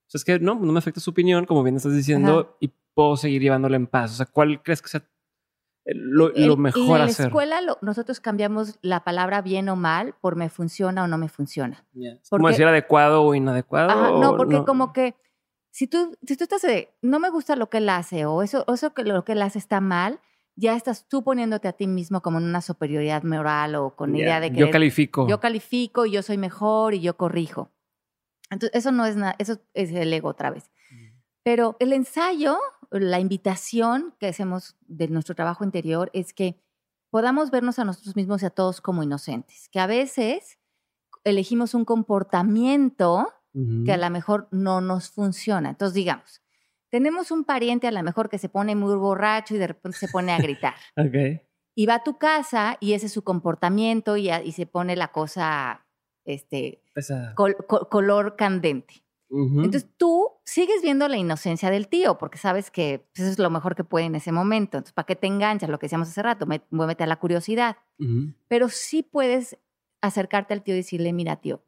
o sea, es que no, no me afecta su opinión, como bien estás diciendo, y puedo seguir llevándola en paz? O sea, ¿cuál crees que sea lo, lo mejor en hacer. la escuela lo- nosotros cambiamos la palabra bien o mal por me funciona o no me funciona. Yeah. porque- Como decir adecuado o inadecuado. Ajá, no, porque como que si tú, si tú estás de, no me gusta lo que él hace o eso, o eso que lo que él hace está mal, ya estás tú poniéndote a ti mismo como en una superioridad moral o con Yeah. idea de que Yo califico. yo califico y yo soy mejor y yo corrijo. Entonces, eso no es nada, eso es el ego otra vez. Pero el ensayo, la invitación que hacemos de nuestro trabajo interior es que podamos vernos a nosotros mismos y a todos como inocentes, que a veces elegimos un comportamiento que a lo mejor no nos funciona. Entonces, digamos, tenemos un pariente a lo mejor que se pone muy borracho y de repente se pone a gritar. <laughs> Y va a tu casa y ese es su comportamiento y, a- y se pone la cosa, este, col- co- color candente. Entonces tú sigues viendo la inocencia del tío porque sabes que pues, eso es lo mejor que puede en ese momento. Entonces, ¿para qué te enganchas? Lo que decíamos hace rato, me- muévete a la curiosidad. Pero sí puedes acercarte al tío y decirle, mira, tío,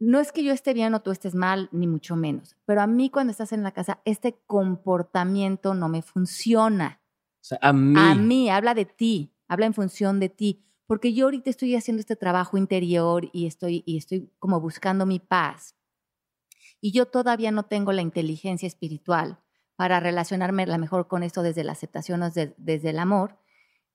no es que yo esté bien o tú estés mal, ni mucho menos, pero a mí cuando estás en la casa, este comportamiento no me funciona. O sea, a mí. A mí, habla de ti, habla en función de ti, porque yo ahorita estoy haciendo este trabajo interior y estoy, y estoy como buscando mi paz. Y yo todavía no tengo la inteligencia espiritual para relacionarme a lo mejor con esto desde la aceptación o desde, desde el amor.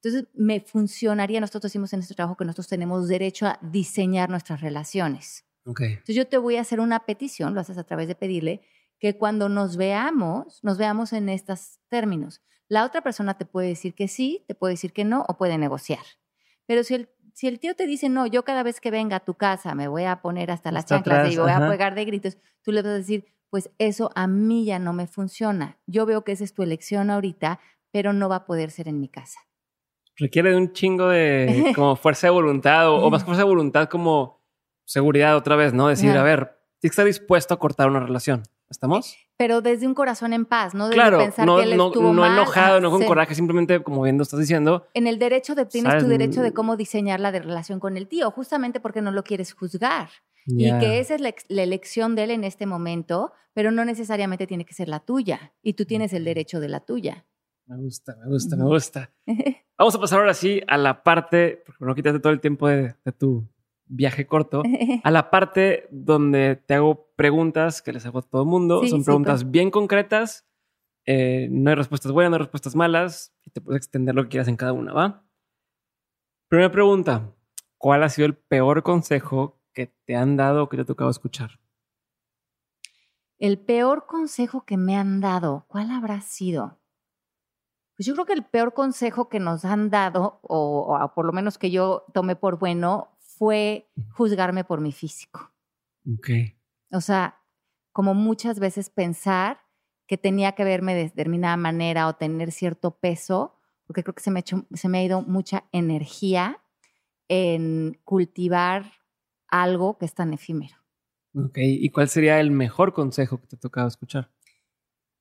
Entonces, me funcionaría, nosotros decimos en este trabajo que nosotros tenemos derecho a diseñar nuestras relaciones. Ok. Entonces yo te voy a hacer una petición, lo haces a través de pedirle, que cuando nos veamos, nos veamos en estos términos. La otra persona te puede decir que sí, te puede decir que no o puede negociar. Pero si el, si el tío te dice, no, yo cada vez que venga a tu casa me voy a poner hasta las Hasta chanclas atrás, y voy ajá. a pegar de gritos, tú le vas a decir, pues eso a mí ya no me funciona. Yo veo que esa es tu elección ahorita, pero no va a poder ser en mi casa. Requiere de un chingo de <laughs> como fuerza de voluntad o, o más fuerza de voluntad como seguridad otra vez, ¿no? Decir, Ajá. a ver, tienes que estar dispuesto a cortar una relación. ¿Estamos? Pero desde un corazón en paz, no desde Claro, pensar no, que él no, estuvo no mal. enojado, no con coraje, simplemente como bien lo estás diciendo. En el derecho de, tienes ¿Sabes? tu derecho de cómo diseñar la de relación con el tío, justamente porque no lo quieres juzgar. Y que esa es la, elección de él en este momento, pero no necesariamente tiene que ser la tuya. Y tú tienes el derecho de la tuya. Me gusta, me gusta, me gusta. <laughs> Vamos a pasar ahora sí a la parte, porque no quitaste todo el tiempo de, de tu viaje corto, <laughs> a la parte donde te hago preguntas que les hago a todo el mundo. Sí, Son sí, preguntas bien concretas. eh, no hay respuestas buenas, no hay respuestas malas. Y te puedes extender lo que quieras en cada una, ¿va? Primera pregunta. ¿Cuál ha sido el peor consejo que te han dado o que te ha tocado escuchar? El peor consejo que me han dado, ¿cuál habrá sido? Pues yo creo que el peor consejo que nos han dado, o, o por lo menos que yo tomé por bueno, fue juzgarme por mi físico. Ok. O sea, como muchas veces pensar que tenía que verme de determinada manera o tener cierto peso, porque creo que se me, ha hecho- se me ha ido mucha energía en cultivar algo que es tan efímero. Ok. ¿Y cuál sería el mejor consejo que te ha tocado escuchar?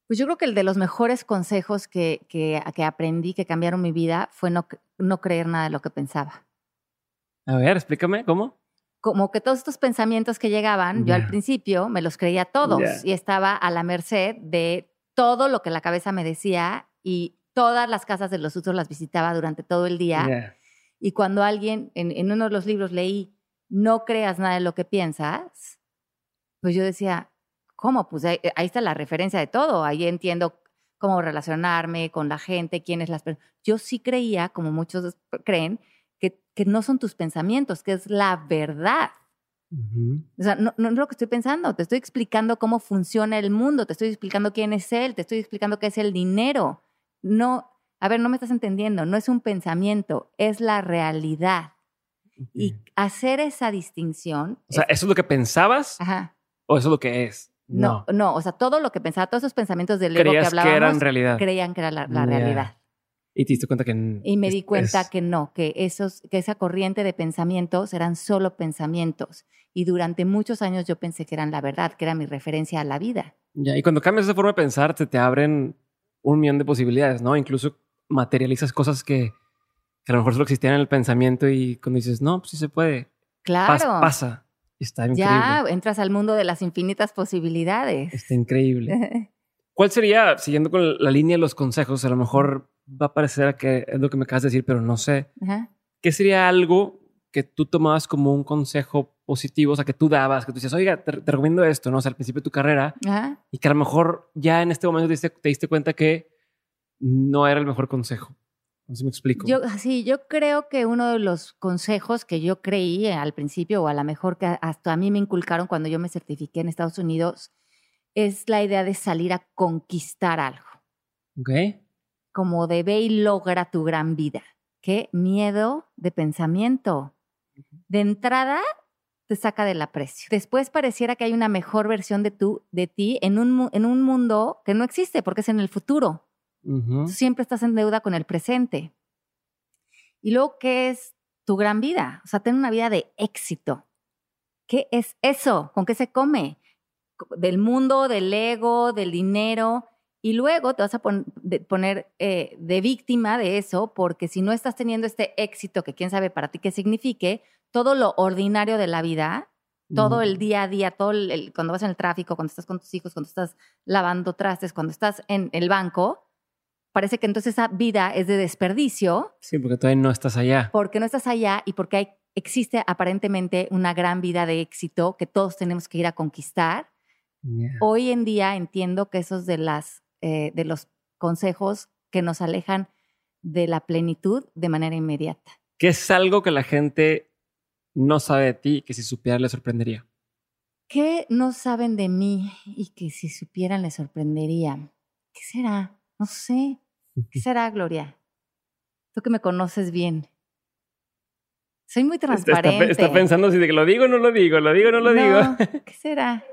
Pues yo creo que el de los mejores consejos que, que, que aprendí, que cambiaron mi vida, fue no, no creer nada de lo que pensaba. A ver, explícame, ¿cómo? Como que todos estos pensamientos que llegaban, yo al principio me los creía todos Ya. y estaba a la merced de todo lo que la cabeza me decía y todas las casas de los otros las visitaba durante todo el día. Ya. Y cuando alguien, en, en uno de los libros leí, no creas nada de lo que piensas, pues yo decía, ¿cómo? Pues ahí, ahí está la referencia de todo, ahí entiendo cómo relacionarme con la gente, quién es las personas. Yo sí creía, como muchos creen, que, no son tus pensamientos, que es la verdad. O sea, no, no es lo que estoy pensando, te estoy explicando cómo funciona el mundo, te estoy explicando quién es él, te estoy explicando qué es el dinero. No, a ver, no me estás entendiendo, no es un pensamiento, es la realidad. Y hacer esa distinción. O sea, es- ¿eso es lo que pensabas ajá, o eso es lo que es? no, no, o sea, todo lo que pensaba, todos esos pensamientos del ego que Creías que, hablábamos, eran realidad. creían que era la, realidad. Y te diste cuenta que... Y me di es- cuenta es- que no, que, esos, que esa corriente de pensamientos eran solo pensamientos. Y durante muchos años yo pensé que eran la verdad, que era mi referencia a la vida. Ya, y cuando cambias esa forma de pensar, se te abren un millón de posibilidades, ¿no? Incluso materializas cosas que, que a lo mejor solo existían en el pensamiento y cuando dices, no, pues sí se puede. Pas- Claro. pasa. Y Está increíble. ya entras al mundo de las infinitas posibilidades. Está increíble. <laughs> ¿Cuál sería, siguiendo con la línea de los consejos, a lo mejor va a parecer que es lo que me acabas de decir, pero no sé. Ajá. ¿Qué sería algo que tú tomabas como un consejo positivo, o sea, que tú dabas, que tú decías, oiga, te, te recomiendo esto, ¿no? O sea, al principio de tu carrera, Ajá. y que a lo mejor ya en este momento te diste, te diste cuenta que no era el mejor consejo. No sé si me explico. Yo, sí, yo creo que uno de los consejos que yo creí eh, al principio, o a lo mejor que hasta a mí me inculcaron cuando yo me certifiqué en Estados Unidos, es la idea de salir a conquistar algo. Ok. Como de ve y logra tu gran vida. Qué miedo de pensamiento. De entrada, te saca del aprecio. Después pareciera que hay una mejor versión de, tú, de ti en un, en un mundo que no existe porque es en el futuro. Tú siempre estás en deuda con el presente. Y luego, ¿qué es tu gran vida? O sea, tener una vida de éxito. ¿Qué es eso? ¿Con qué se come? Co- Del mundo, del ego, del dinero. Y luego te vas a pon- de- poner eh, de víctima de eso, porque si no estás teniendo este éxito, que quién sabe para ti qué signifique, todo lo ordinario de la vida, todo el día a día, todo el, el- cuando vas en el tráfico, cuando estás con tus hijos, cuando estás lavando trastes, cuando estás en el banco, parece que entonces esa vida es de desperdicio Sí, porque todavía no estás allá. porque no estás allá y porque hay, existe aparentemente una gran vida de éxito que todos tenemos que ir a conquistar. Hoy en día entiendo que esos de las eh, de los consejos que nos alejan de la plenitud de manera inmediata. ¿Qué es algo que la gente no sabe de ti y que si supiera le sorprendería? ¿Qué no saben de mí y que si supieran les sorprendería? ¿Qué será? No sé. ¿Qué <laughs> será, Gloria? Tú que me conoces bien. Soy muy Está, transparente. está pensando si de que lo digo o no lo digo, lo digo o no lo digo. <laughs> ¿Qué será?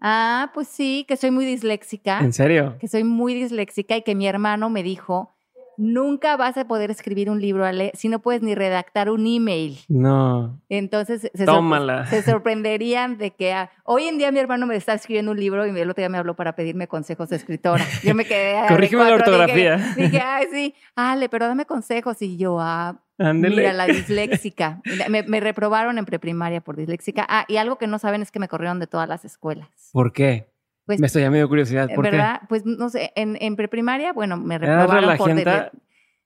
Ah, pues sí, que soy muy disléxica. ¿En serio? Que soy muy disléxica y que mi hermano me dijo, nunca vas a poder escribir un libro, Ale, si no puedes ni redactar un email. No. Entonces se, sorpre- Tómala. se sorprenderían de que ah, hoy en día mi hermano me está escribiendo un libro y el otro día me habló para pedirme consejos de escritora. Yo me quedé. <laughs> Corrígeme la ortografía. Dije, dije, ay, sí, Ale, pero dame consejos. Y yo, ah, Ándele. Mira, la disléxica. Me, me reprobaron en preprimaria por disléxica. Ah, y algo que no saben es que me corrieron de todas las escuelas. ¿Por qué? Pues, me estoy medio curiosidad. ¿Por ¿verdad? Pues no sé, en, en preprimaria, bueno, me ¿Eras reprobaron por... relajenta?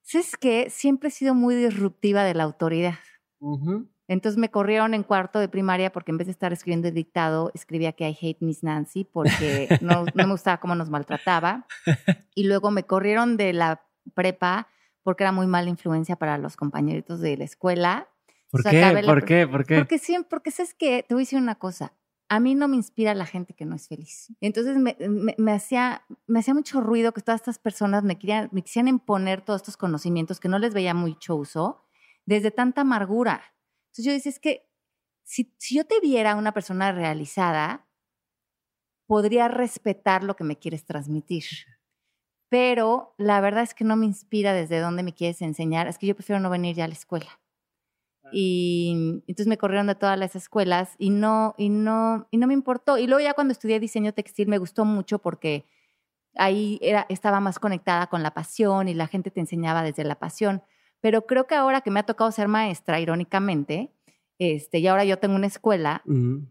¿Sabes qué? Siempre he sido muy disruptiva de la autoridad. qué? Ujú. Entonces me corrieron en cuarto de primaria porque en vez de estar escribiendo el dictado, escribía que I hate Miss Nancy porque no, no me gustaba cómo nos maltrataba. <laughs> Y luego me corrieron de la prepa porque era muy mala influencia para los compañeritos de la escuela. ¿Por O sea, qué? la ¿Por qué? ¿Por qué? Porque siempre, porque sabes que te voy a decir una cosa. A mí no me inspira la gente que no es feliz. Entonces me, me- me hacía, me hacía mucho ruido que todas estas personas me, querían, me quisieran imponer todos estos conocimientos que no les veía mucho uso desde tanta amargura. Entonces yo decía, es que si, si yo te viera una persona realizada, podría respetar lo que me quieres transmitir. Pero la verdad es que no me inspira desde dónde me quieres enseñar. Es que yo prefiero no venir ya a la escuela. Y entonces me corrieron de todas las escuelas y no, y no, y no me importó. Y luego ya cuando estudié diseño textil me gustó mucho porque ahí era, estaba más conectada con la pasión y la gente te enseñaba desde la pasión. Pero creo que ahora que me ha tocado ser maestra, irónicamente, este, y ahora yo tengo una escuela, Ujú.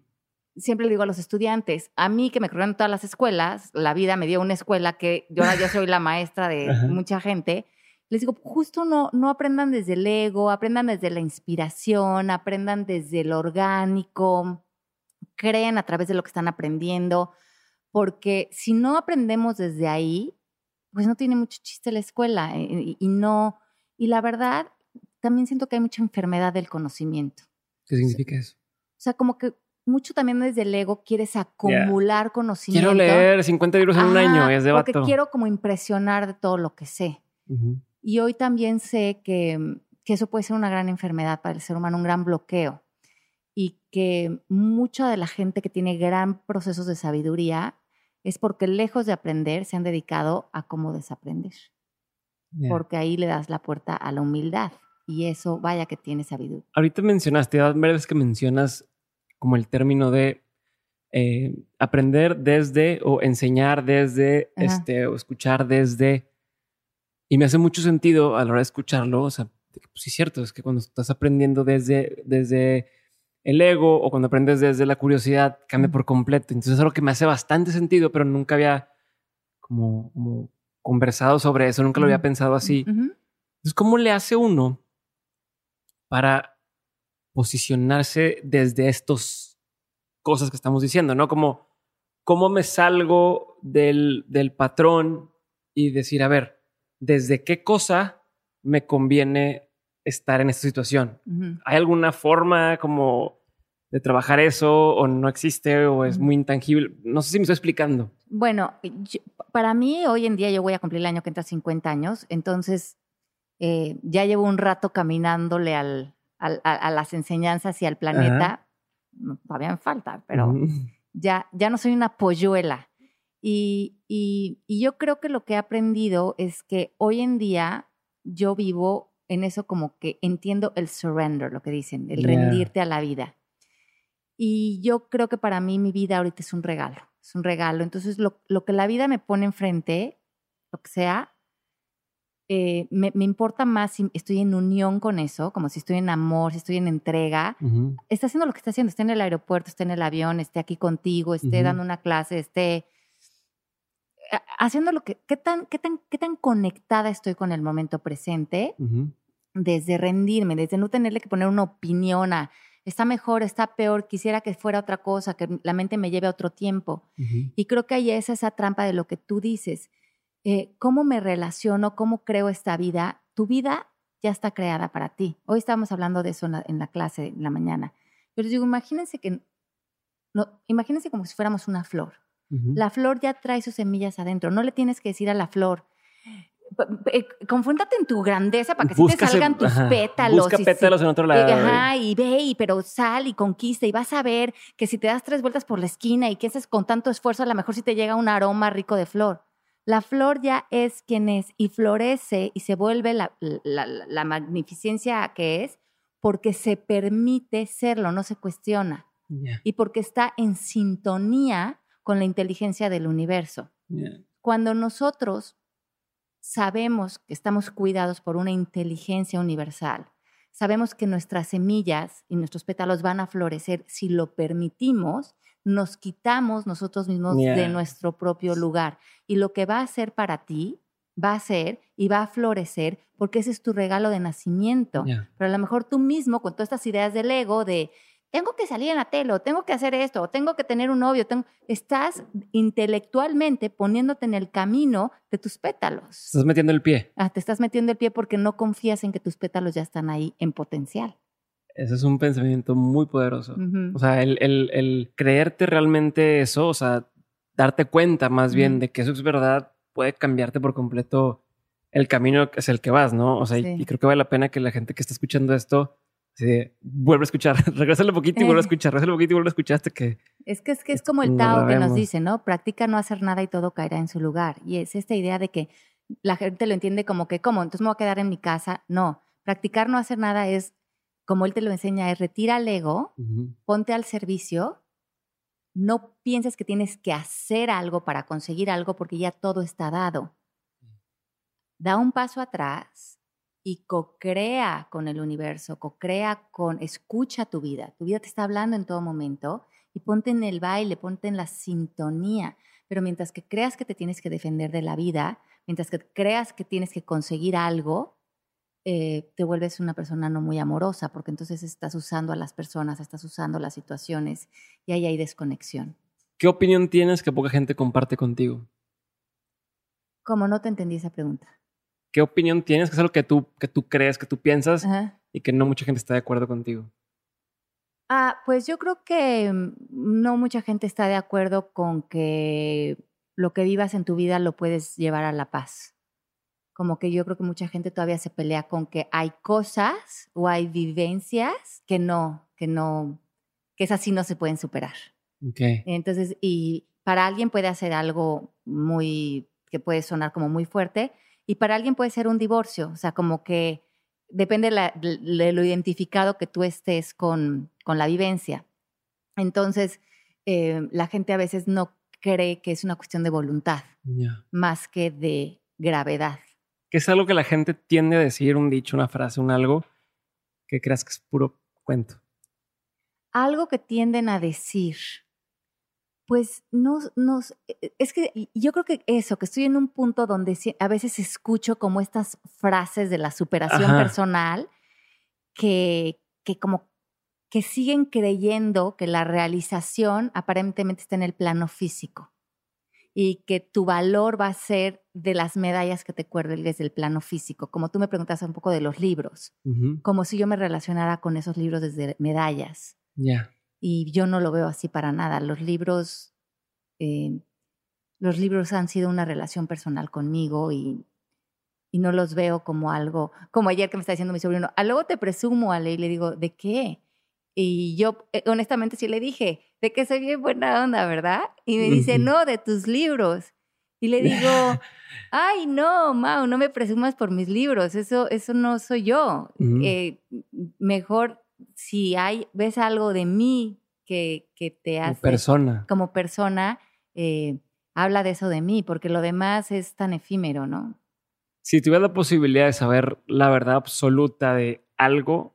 Siempre le digo a los estudiantes, a mí que me corrieron todas las escuelas, la vida me dio una escuela que yo ahora yo soy la maestra de Ajá. mucha gente, les digo, justo no, no aprendan desde el ego, aprendan desde la inspiración, aprendan desde lo orgánico, creen a través de lo que están aprendiendo, porque si no aprendemos desde ahí, pues no tiene mucho chiste la escuela eh, y, y no, y la verdad, también siento que hay mucha enfermedad del conocimiento. ¿Qué significa eso? O sea, como que mucho también desde el ego quieres acumular conocimiento. Quiero leer 50 libros en un año, es de Porque vato. quiero como impresionar de todo lo que sé. Ujú. Y hoy también sé que, que eso puede ser una gran enfermedad para el ser humano, un gran bloqueo. Y que mucha de la gente que tiene gran procesos de sabiduría es porque lejos de aprender se han dedicado a cómo desaprender. Ya. Porque ahí le das la puerta a la humildad. Y eso, vaya que tiene sabiduría. Ahorita mencionaste, varias veces que mencionas como el término de eh, aprender desde o enseñar desde, Ajá. este, o escuchar desde. Y me hace mucho sentido a la hora de escucharlo. O sea, pues sí es cierto, es que cuando estás aprendiendo desde, desde el ego o cuando aprendes desde la curiosidad, cambia por completo. Entonces es algo que me hace bastante sentido, pero nunca había como, como conversado sobre eso, nunca lo había pensado así. Entonces, ¿cómo le hace uno para posicionarse desde estas cosas que estamos diciendo, ¿no? Como, ¿cómo me salgo del, del patrón y decir, a ver, ¿desde qué cosa me conviene estar en esta situación? ¿Hay alguna forma como de trabajar eso o no existe o es muy intangible? No sé si me estoy explicando. Bueno, para mí hoy en día yo voy a cumplir el año que entra 50 años, entonces eh, ya llevo un rato caminándole al, a, las enseñanzas y al planeta. Todavía me falta, pero ya, ya no soy una polluela. Y, y, yo creo que lo que he aprendido es que hoy en día yo vivo en eso como que entiendo el surrender, lo que dicen, el rendirte a la vida. Y yo creo que para mí mi vida ahorita es un regalo, es un regalo. Entonces lo, lo que la vida me pone enfrente, lo que sea, eh, me, importa más si estoy en unión con eso, como si estoy en amor, si estoy en entrega. Está haciendo lo que está haciendo, esté en el aeropuerto, esté en el avión, esté aquí contigo, esté dando una clase, esté haciendo lo que, ¿qué tan, qué tan, qué tan conectada estoy con el momento presente? Desde rendirme, desde no tenerle que poner una opinión a, está mejor, está peor, quisiera que fuera otra cosa, que la mente me lleve a otro tiempo. Y creo que ahí es esa trampa de lo que tú dices eh, cómo me relaciono, cómo creo esta vida, tu vida ya está creada para ti. Hoy estábamos hablando de eso en la, clase, en la mañana. Pero digo, imagínense que, no, imagínense como si fuéramos una flor. La flor ya trae sus semillas adentro. No le tienes que decir a la flor, eh, confúntate en tu grandeza para que sí te salgan tus pétalos. Busca pétalos en otro lado. Ajá, y ve, y, pero sal y conquista y vas a ver que si te das tres vueltas por la esquina y que haces con tanto esfuerzo, a lo mejor sí te llega un aroma rico de flor. La flor ya es quien es y florece y se vuelve la, magnificencia que es porque se permite serlo, no se cuestiona. Y porque está en sintonía con la inteligencia del universo. Cuando nosotros sabemos que estamos cuidados por una inteligencia universal, sabemos que nuestras semillas y nuestros pétalos van a florecer si lo permitimos, nos quitamos nosotros mismos de nuestro propio lugar. Y lo que va a ser para ti va a ser y va a florecer porque ese es tu regalo de nacimiento. Pero a lo mejor tú mismo, con todas estas ideas del ego, de tengo que salir en la tele, o tengo que hacer esto, o tengo que tener un novio, tengo... estás intelectualmente poniéndote en el camino de tus pétalos. Estás metiendo el pie. Ah, te estás metiendo el pie porque no confías en que tus pétalos ya están ahí en potencial. Ese es un pensamiento muy poderoso. O sea, el, el, el, creerte realmente eso, o sea, darte cuenta más bien de que eso es verdad, puede cambiarte por completo el camino es el que vas, ¿no? O sea, y, creo que vale la pena que la gente que está escuchando esto se vuelva a escuchar, <laughs> regresa un poquito y vuelve a escuchar, regresa un poquito y vuelve a escuchar hasta que... Es que es, que es como el Tao que nos dice, ¿no? Practica no hacer nada y todo caerá en su lugar. Y es esta idea de que la gente lo entiende como que, ¿cómo? Entonces me voy a quedar en mi casa. No, practicar no hacer nada es como él te lo enseña, es retira el ego, ponte al servicio, no pienses que tienes que hacer algo para conseguir algo porque ya todo está dado. Da un paso atrás y co-crea con el universo, co-crea con, escucha tu vida. Tu vida te está hablando en todo momento y ponte en el baile, ponte en la sintonía. Pero mientras que creas que te tienes que defender de la vida, mientras que creas que tienes que conseguir algo, eh, te vuelves una persona no muy amorosa, porque entonces estás usando a las personas, estás usando las situaciones y ahí hay desconexión. ¿Qué opinión tienes que poca gente comparte contigo? Como no te entendí esa pregunta. ¿Qué opinión tienes? que es algo que tú, que tú crees, que tú piensas y que no mucha gente está de acuerdo contigo? Ah, pues yo creo que mm, no mucha gente está de acuerdo con que lo que vivas en tu vida lo puedes llevar a la paz como que yo creo que mucha gente todavía se pelea con que hay cosas o hay vivencias que no, que no, que esas sí no se pueden superar. Okay. Entonces, y para alguien puede hacer algo muy, que puede sonar como muy fuerte, y para alguien puede ser un divorcio, o sea, como que depende de, lo identificado que tú estés con, con la vivencia. Entonces, eh, la gente a veces no cree que es una cuestión de voluntad, más que de gravedad que es algo que la gente tiende a decir, un dicho, una frase, un algo, que creas que es puro cuento. Algo que tienden a decir. Pues no, nos, e, es que yo creo que eso, que estoy en un punto donde a veces escucho como estas frases de la superación personal que, que como que siguen creyendo que la realización aparentemente está en el plano físico y que tu valor va a ser de las medallas que te cuelgues del plano físico. Como tú me preguntas un poco de los libros, como si yo me relacionara con esos libros desde medallas. Ya. Y yo no lo veo así para nada. Los libros, eh, los libros han sido una relación personal conmigo y, y no los veo como algo, como ayer que me está diciendo mi sobrino, a luego te presumo, Ale, y le digo, ¿de qué? Y yo eh, honestamente sí le dije, de que soy bien buena onda, ¿verdad? Y me dice, no, de tus libros. Y le digo, <laughs> ay, no, Mau, no me presumas por mis libros, eso, eso no soy yo. Eh, mejor si hay, ves algo de mí que, que te hace... Como persona. Como persona, eh, habla de eso de mí, porque lo demás es tan efímero, ¿no? Si tuvieras la posibilidad de saber la verdad absoluta de algo,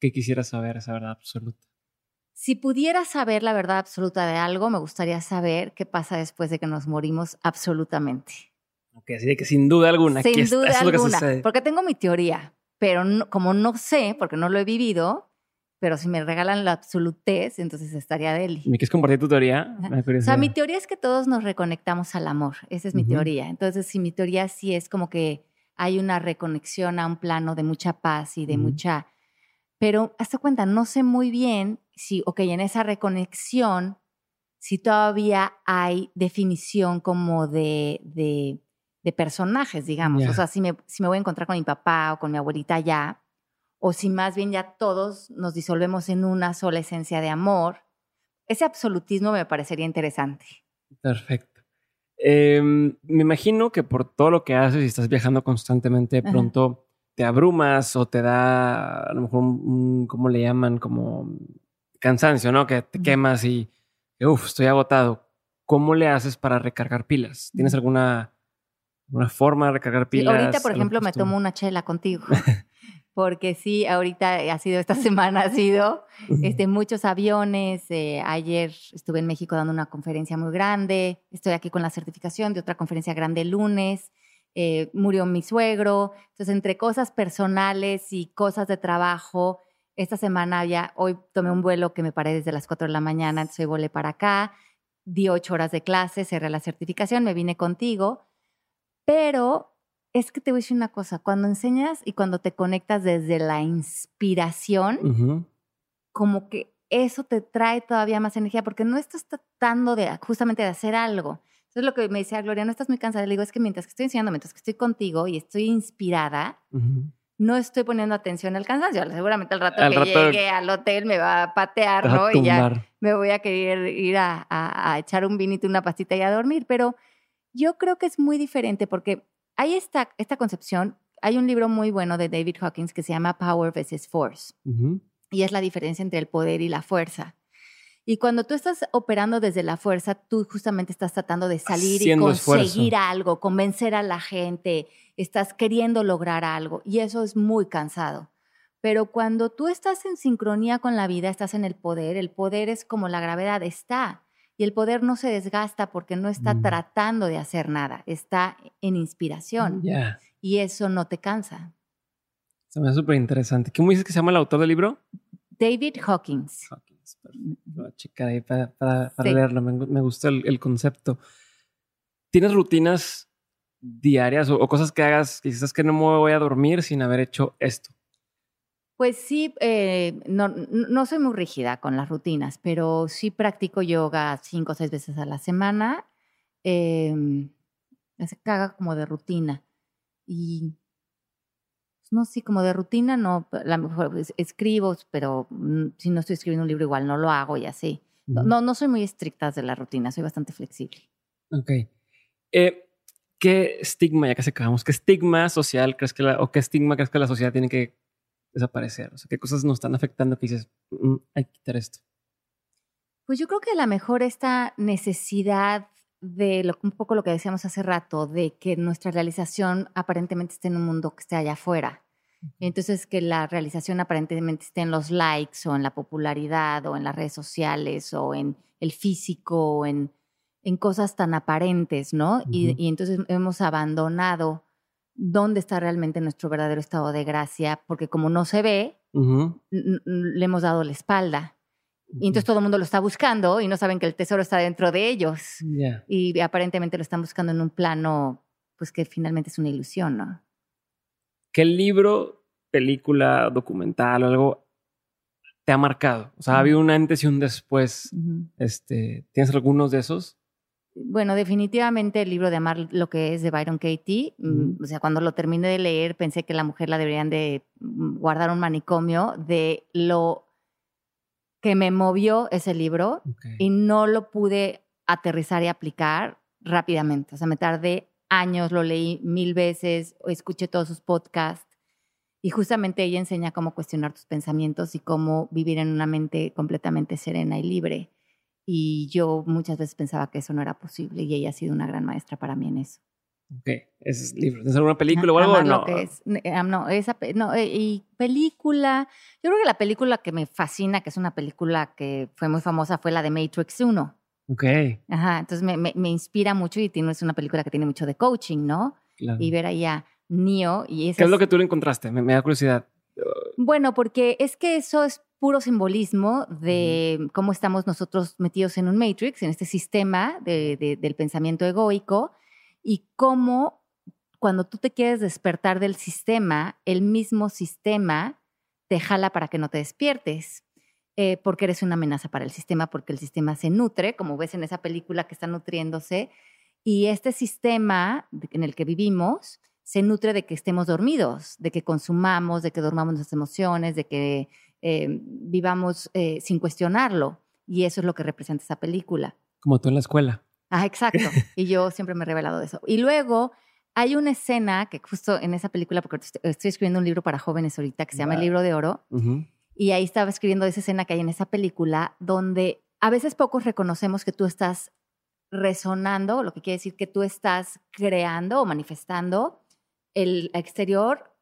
¿Qué quisiera saber esa verdad absoluta? Si pudiera saber la verdad absoluta de algo, me gustaría saber qué pasa después de que nos morimos absolutamente. Ok, así de que sin duda alguna. Sin duda alguna. porque tengo mi teoría, pero como no sé, porque no lo he vivido, pero si me regalan la absolutez, entonces estaría de él. ¿Me quieres compartir tu teoría? O sea, mi teoría es que todos nos reconectamos al amor. Esa es mi teoría. Entonces, si mi teoría sí es como que hay una reconexión a un plano de mucha paz y de mucha pero hasta cuenta, no sé muy bien si, ok, en esa reconexión, si todavía hay definición como de, de, personajes, digamos. O sea, si me, si me voy a encontrar con mi papá o con mi abuelita ya, o si más bien ya todos nos disolvemos en una sola esencia de amor. Ese absolutismo me parecería interesante. Perfecto. Em, me imagino que por todo lo que haces y estás viajando constantemente, pronto te abrumas o te da a lo mejor un, ¿cómo le llaman? Como cansancio, ¿no? Que te quemas y, uff, estoy agotado. ¿Cómo le haces para recargar pilas? ¿Tienes alguna, alguna forma de recargar pilas? ahorita, por ejemplo, me tomo una chela contigo. <laughs> porque sí, ahorita ha sido, esta semana ha sido este, muchos aviones. Eh, ayer estuve en México dando una conferencia muy grande. Estoy aquí con la certificación de otra conferencia grande el lunes. Eh, murió mi suegro. Entonces, entre cosas personales y cosas de trabajo, esta semana ya, hoy tomé un vuelo que me paré desde las 4 de la mañana, entonces volé para acá, di ocho horas de clase, cerré la certificación, me vine contigo, pero es que te voy a decir una cosa, cuando enseñas y cuando te conectas desde la inspiración, como que eso te trae todavía más energía, porque no estás tratando de justamente de hacer algo, entonces lo que me decía Gloria, no estás muy cansada. Le digo, es que mientras que estoy enseñando, mientras que estoy contigo y estoy inspirada, no estoy poniendo atención al cansancio. Seguramente al rato que llegue al hotel me va a patear, ¿no? y ya me voy a querer ir a, a, echar un vinito, una pastita y a dormir. Pero yo creo que es muy diferente porque hay esta, esta concepción. Hay un libro muy bueno de David Hawkins que se llama Power versus Force. Y es la diferencia entre el poder y la fuerza. Y cuando tú estás operando desde la fuerza, tú justamente estás tratando de salir y conseguir algo, convencer a la gente, estás queriendo lograr algo y eso es muy cansado. Pero cuando tú estás en sincronía con la vida, estás en el poder, el poder es como la gravedad, está. Y el poder no se desgasta porque no está mm. tratando de hacer nada, está en inspiración. Y eso no te cansa. Se me hace súper interesante. ¿Cómo dices que se llama el autor del libro? David Hawkings. Voy a checar ahí para, leerlo. Me, gusta el, concepto. ¿Tienes rutinas diarias o, cosas que hagas quizás que no me voy a dormir sin haber hecho esto? Pues sí, eh, no, no, soy muy rígida con las rutinas, pero sí practico yoga cinco o seis veces a la semana. Eh, se caga como de rutina. Y no, sí, como de rutina, no, la mejor pues, escribo, pero mm, si no estoy escribiendo un libro igual no lo hago y así. No, no soy muy estricta de la rutina, soy bastante flexible. Ok. Eh, ¿Qué estigma, ya que se acabamos, qué estigma social crees que la, o qué estigma crees que la sociedad tiene que desaparecer? O sea, ¿qué cosas nos están afectando que dices, mm, hay que quitar esto? Pues yo creo que a lo mejor esta necesidad de lo, un poco lo que decíamos hace rato, de que nuestra realización aparentemente esté en un mundo que esté allá afuera. Entonces, que la realización aparentemente esté en los likes o en la popularidad o en las redes sociales o en el físico o en, en cosas tan aparentes, ¿no? y, y, entonces hemos abandonado dónde está realmente nuestro verdadero estado de gracia, porque como no se ve, le hemos dado la espalda. Y entonces todo el mundo lo está buscando y no saben que el tesoro está dentro de ellos. Y aparentemente lo están buscando en un plano, pues que finalmente es una ilusión, ¿no? ¿Qué libro, película, documental o algo te ha marcado? O sea, ¿ha habido un antes y un después? este, ¿Tienes algunos de esos? Bueno, definitivamente el libro de Amar lo que es de Byron Katie. Mm, o sea, cuando lo terminé de leer pensé que la mujer la deberían de mm, guardar un manicomio de lo que me movió ese libro y no lo pude aterrizar y aplicar rápidamente. O sea, me tardé años, lo leí mil veces, escuché todos sus podcasts y justamente ella enseña cómo cuestionar tus pensamientos y cómo vivir en una mente completamente serena y libre. Y yo muchas veces pensaba que eso no era posible y ella ha sido una gran maestra para mí en eso. Ok, ¿es libro? ¿Es alguna película o algo? No, que es, eh, no, esa, no, eh, y película, yo creo que la película que me fascina, que es una película que fue muy famosa, fue la de Matrix 1. Ok. Ajá, entonces me, me, inspira mucho y tiene, es una película que tiene mucho de coaching, ¿no? Claro. Y ver ahí a Neo y ¿Qué es lo que tú le encontraste? Me, me da curiosidad. Bueno, porque es que eso es puro simbolismo de cómo estamos nosotros metidos en un matrix, en este sistema del pensamiento egoico, y cómo cuando tú te quieres despertar del sistema, el mismo sistema te jala para que no te despiertes. Eh, porque eres una amenaza para el sistema, porque el sistema se nutre, como ves en esa película que está nutriéndose, y este sistema en el que vivimos se nutre de que estemos dormidos, de que consumamos, de que dormamos nuestras emociones, de que eh, vivamos eh, sin cuestionarlo. Y eso es lo que representa esa película. Como tú en la escuela. Ah, exacto. <laughs> y yo siempre me he revelado de eso. Y luego hay una escena que justo en esa película, porque estoy escribiendo un libro para jóvenes ahorita que se llama El libro de oro, y ahí estaba escribiendo esa escena que hay en esa película, donde a veces pocos reconocemos que tú estás resonando, lo que quiere decir que tú estás creando o manifestando el exterior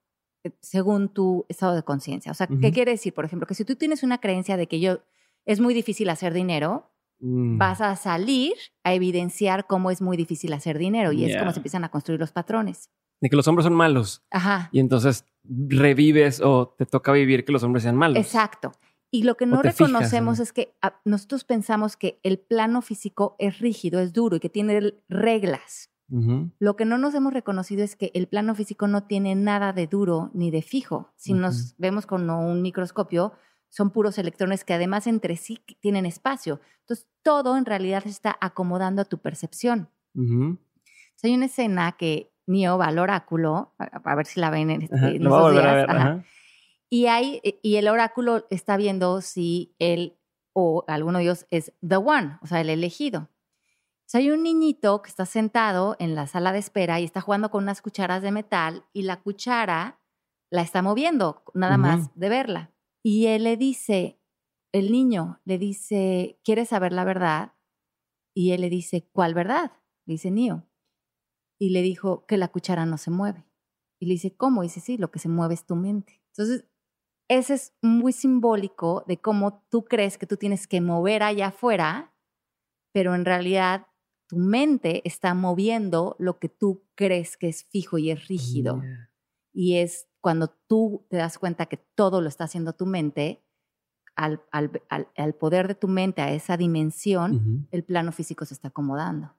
según tu estado de conciencia. O sea, ¿qué quiere decir? Por ejemplo, que si tú tienes una creencia de que yo es muy difícil hacer dinero, mm. vas a salir a evidenciar cómo es muy difícil hacer dinero y es como se empiezan a construir los patrones. De que los hombres son malos. Ajá. Y entonces revives o te toca vivir que los hombres sean malos. Exacto. Y lo que no reconocemos es que ah, nosotros pensamos que el plano físico es rígido, es duro y que tiene reglas. Lo que no nos hemos reconocido es que el plano físico no tiene nada de duro ni de fijo. Si nos vemos con un microscopio, son puros electrones que además entre sí tienen espacio. Entonces, todo en realidad se está acomodando a tu percepción. hay una escena que Neo va al oráculo, a, ver si la ven en, este, esos días. y, hay, y el oráculo está viendo si él o alguno de ellos es the one, o sea, el elegido hay un niñito que está sentado en la sala de espera y está jugando con unas cucharas de metal y la cuchara la está moviendo, nada más de verla. Y él le dice, el niño le dice, ¿quieres saber la verdad? Y él le dice, ¿cuál verdad? Le dice Nio. Y le dijo que la cuchara no se mueve. Y le dice, ¿cómo? Y dice, sí, lo que se mueve es tu mente. Entonces, ese es muy simbólico de cómo tú crees que tú tienes que mover allá afuera, pero en realidad tu mente está moviendo lo que tú crees que es fijo y es rígido. Y es cuando tú te das cuenta que todo lo está haciendo tu mente, al, al, poder de tu mente, a esa dimensión, el plano físico se está acomodando.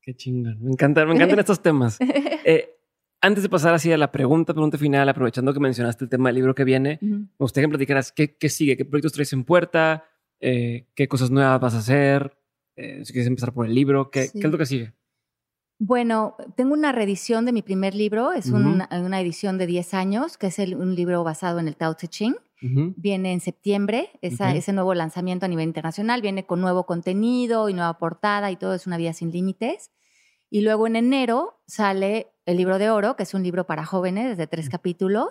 Qué chingón. Me encantan, me encantan estos temas. <laughs> Eh, antes de pasar así a la pregunta, pregunta final, aprovechando que mencionaste el tema del libro que viene, me gustaría que me platicaras qué, qué, sigue, qué proyectos traes en puerta, eh, qué cosas nuevas vas a hacer, eh, si quieres empezar por el libro, ¿qué, ¿qué, es lo que sigue? Bueno, tengo una reedición de mi primer libro, es una, edición de 10 años, que es un libro basado en el Tao Te Ching. Viene en septiembre, ese nuevo lanzamiento a nivel internacional, viene con nuevo contenido y nueva portada y todo, es una vida sin límites. Y luego en enero sale el libro de oro, que es un libro para jóvenes de tres capítulos,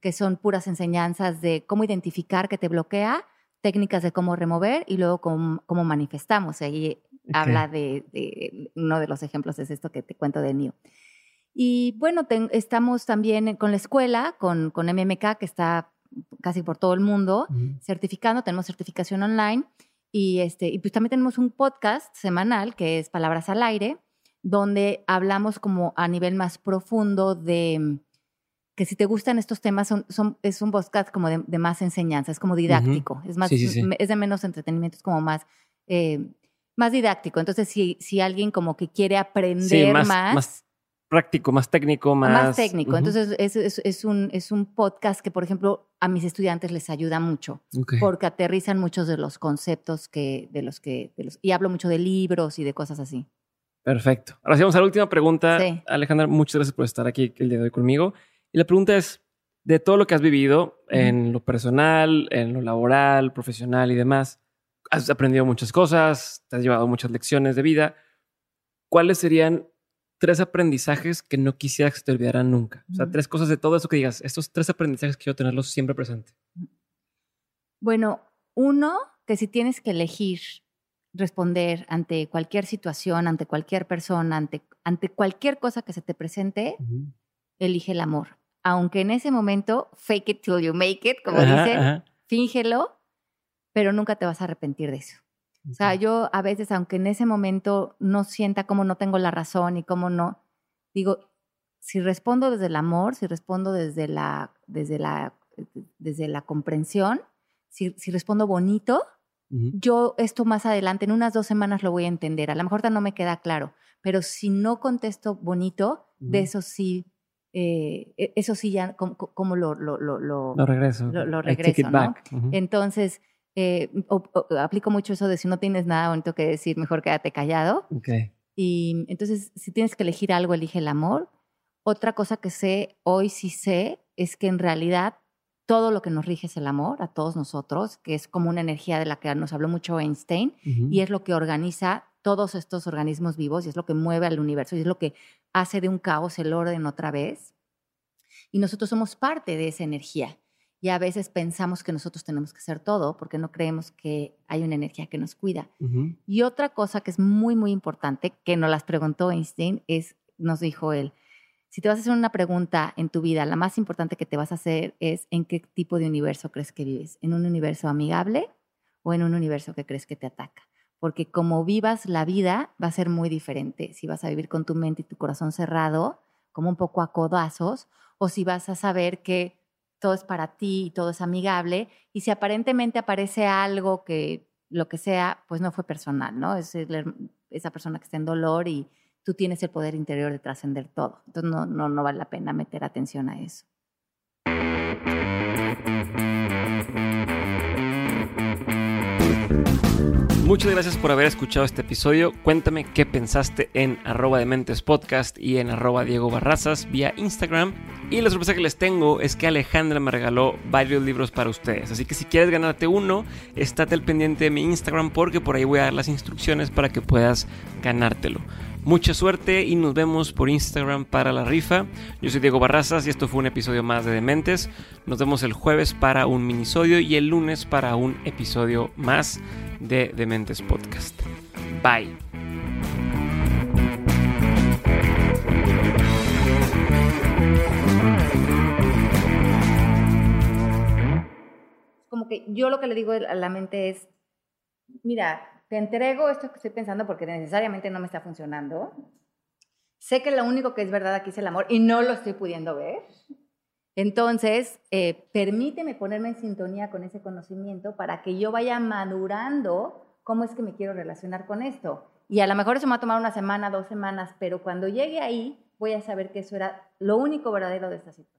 que son puras enseñanzas de cómo identificar que te bloquea, técnicas de cómo remover y luego cómo, manifestamos. Ahí habla de, uno de los ejemplos es esto que te cuento de Neo. Y bueno, estamos también con la escuela, con, con MMK, que está casi por todo el mundo, certificando, tenemos certificación online. Y, este, y pues también tenemos un podcast semanal que es Palabras al Aire, donde hablamos como a nivel más profundo de que si te gustan estos temas, son, son es un podcast como de, más enseñanza, es como didáctico, es, más, es de menos entretenimiento, es como más, eh, más didáctico. Entonces, si, si alguien como que quiere aprender más, más, práctico, más técnico, más... Más técnico. Entonces, es, es, es, un, es un podcast que, por ejemplo, a mis estudiantes les ayuda mucho, porque aterrizan muchos de los conceptos que, de los que, de los, y hablo mucho de libros y de cosas así. Perfecto. Ahora sí, vamos a la última pregunta. Alejandra, muchas gracias por estar aquí el día de hoy conmigo. Y la pregunta es, de todo lo que has vivido en lo personal, en lo laboral, profesional y demás, has aprendido muchas cosas, te has llevado muchas lecciones de vida. ¿Cuáles serían tres aprendizajes que no quisieras que te olvidaran nunca? O sea, tres cosas de todo eso que digas, estos tres aprendizajes quiero tenerlos siempre presente. Bueno, uno, que si tienes que elegir responder ante cualquier situación, ante cualquier persona, ante, ante cualquier cosa que se te presente, elige el amor. Aunque en ese momento, fake it till you make it, como dicen, fíngelo, pero nunca te vas a arrepentir de eso. O sea, yo a veces, aunque en ese momento no sienta como no tengo la razón y como no, digo, si respondo desde el amor, si respondo desde la, desde la, desde la comprensión, si, si respondo bonito, yo esto más adelante, en unas dos semanas lo voy a entender. A lo mejor no me queda claro, pero si no contesto bonito, de eso sí eh, e, eso sí ya como, lo, lo, lo, lo, regreso. Lo, regreso, ¿no? Entonces, eh, aplico mucho eso de si no tienes nada bonito que decir, mejor quédate callado. Okay. Y entonces, si tienes que elegir algo, elige el amor. Otra cosa que sé, hoy sí sé, es que en realidad todo lo que nos rige es el amor a todos nosotros, que es como una energía de la que nos habló mucho Einstein, y es lo que organiza todos estos organismos vivos, y es lo que mueve al universo, y es lo que hace de un caos el orden otra vez. Y nosotros somos parte de esa energía. Y a veces pensamos que nosotros tenemos que hacer todo porque no creemos que hay una energía que nos cuida. Y otra cosa que es muy, muy importante, que nos las preguntó Einstein, es, nos dijo él, si te vas a hacer una pregunta en tu vida, la más importante que te vas a hacer es en qué tipo de universo crees que vives. ¿En un universo amigable o en un universo que crees que te ataca? Porque como vivas la vida va a ser muy diferente. Si vas a vivir con tu mente y tu corazón cerrado, como un poco a codazos, o si vas a saber que todo es para ti y todo es amigable, y si aparentemente aparece algo que lo que sea, pues no fue personal, ¿no? Es esa persona que está en dolor y tú tienes el poder interior de trascender todo. Entonces no, no, no vale la pena meter atención a eso. Muchas gracias por haber escuchado este episodio. Cuéntame qué pensaste en arroba de mentes podcast y en arroba Diego Barrazas vía Instagram. Y la sorpresa que les tengo es que Alejandra me regaló varios libros para ustedes. Así que si quieres ganarte uno, estate al pendiente de mi Instagram porque por ahí voy a dar las instrucciones para que puedas ganártelo. Mucha suerte y nos vemos por Instagram para la rifa. Yo soy Diego Barrazas y esto fue un episodio más de Dementes. Nos vemos el jueves para un minisodio y el lunes para un episodio más de Dementes Podcast. Bye. Como que yo lo que le digo a la mente es, mira, te entrego esto que estoy pensando porque necesariamente no me está funcionando. Sé que lo único que es verdad aquí es el amor y no lo estoy pudiendo ver. Entonces, eh, permíteme ponerme en sintonía con ese conocimiento para que yo vaya madurando cómo es que me quiero relacionar con esto. Y a lo mejor eso me va a tomar una semana, dos semanas, pero cuando llegue ahí voy a saber que eso era lo único verdadero de esta situación.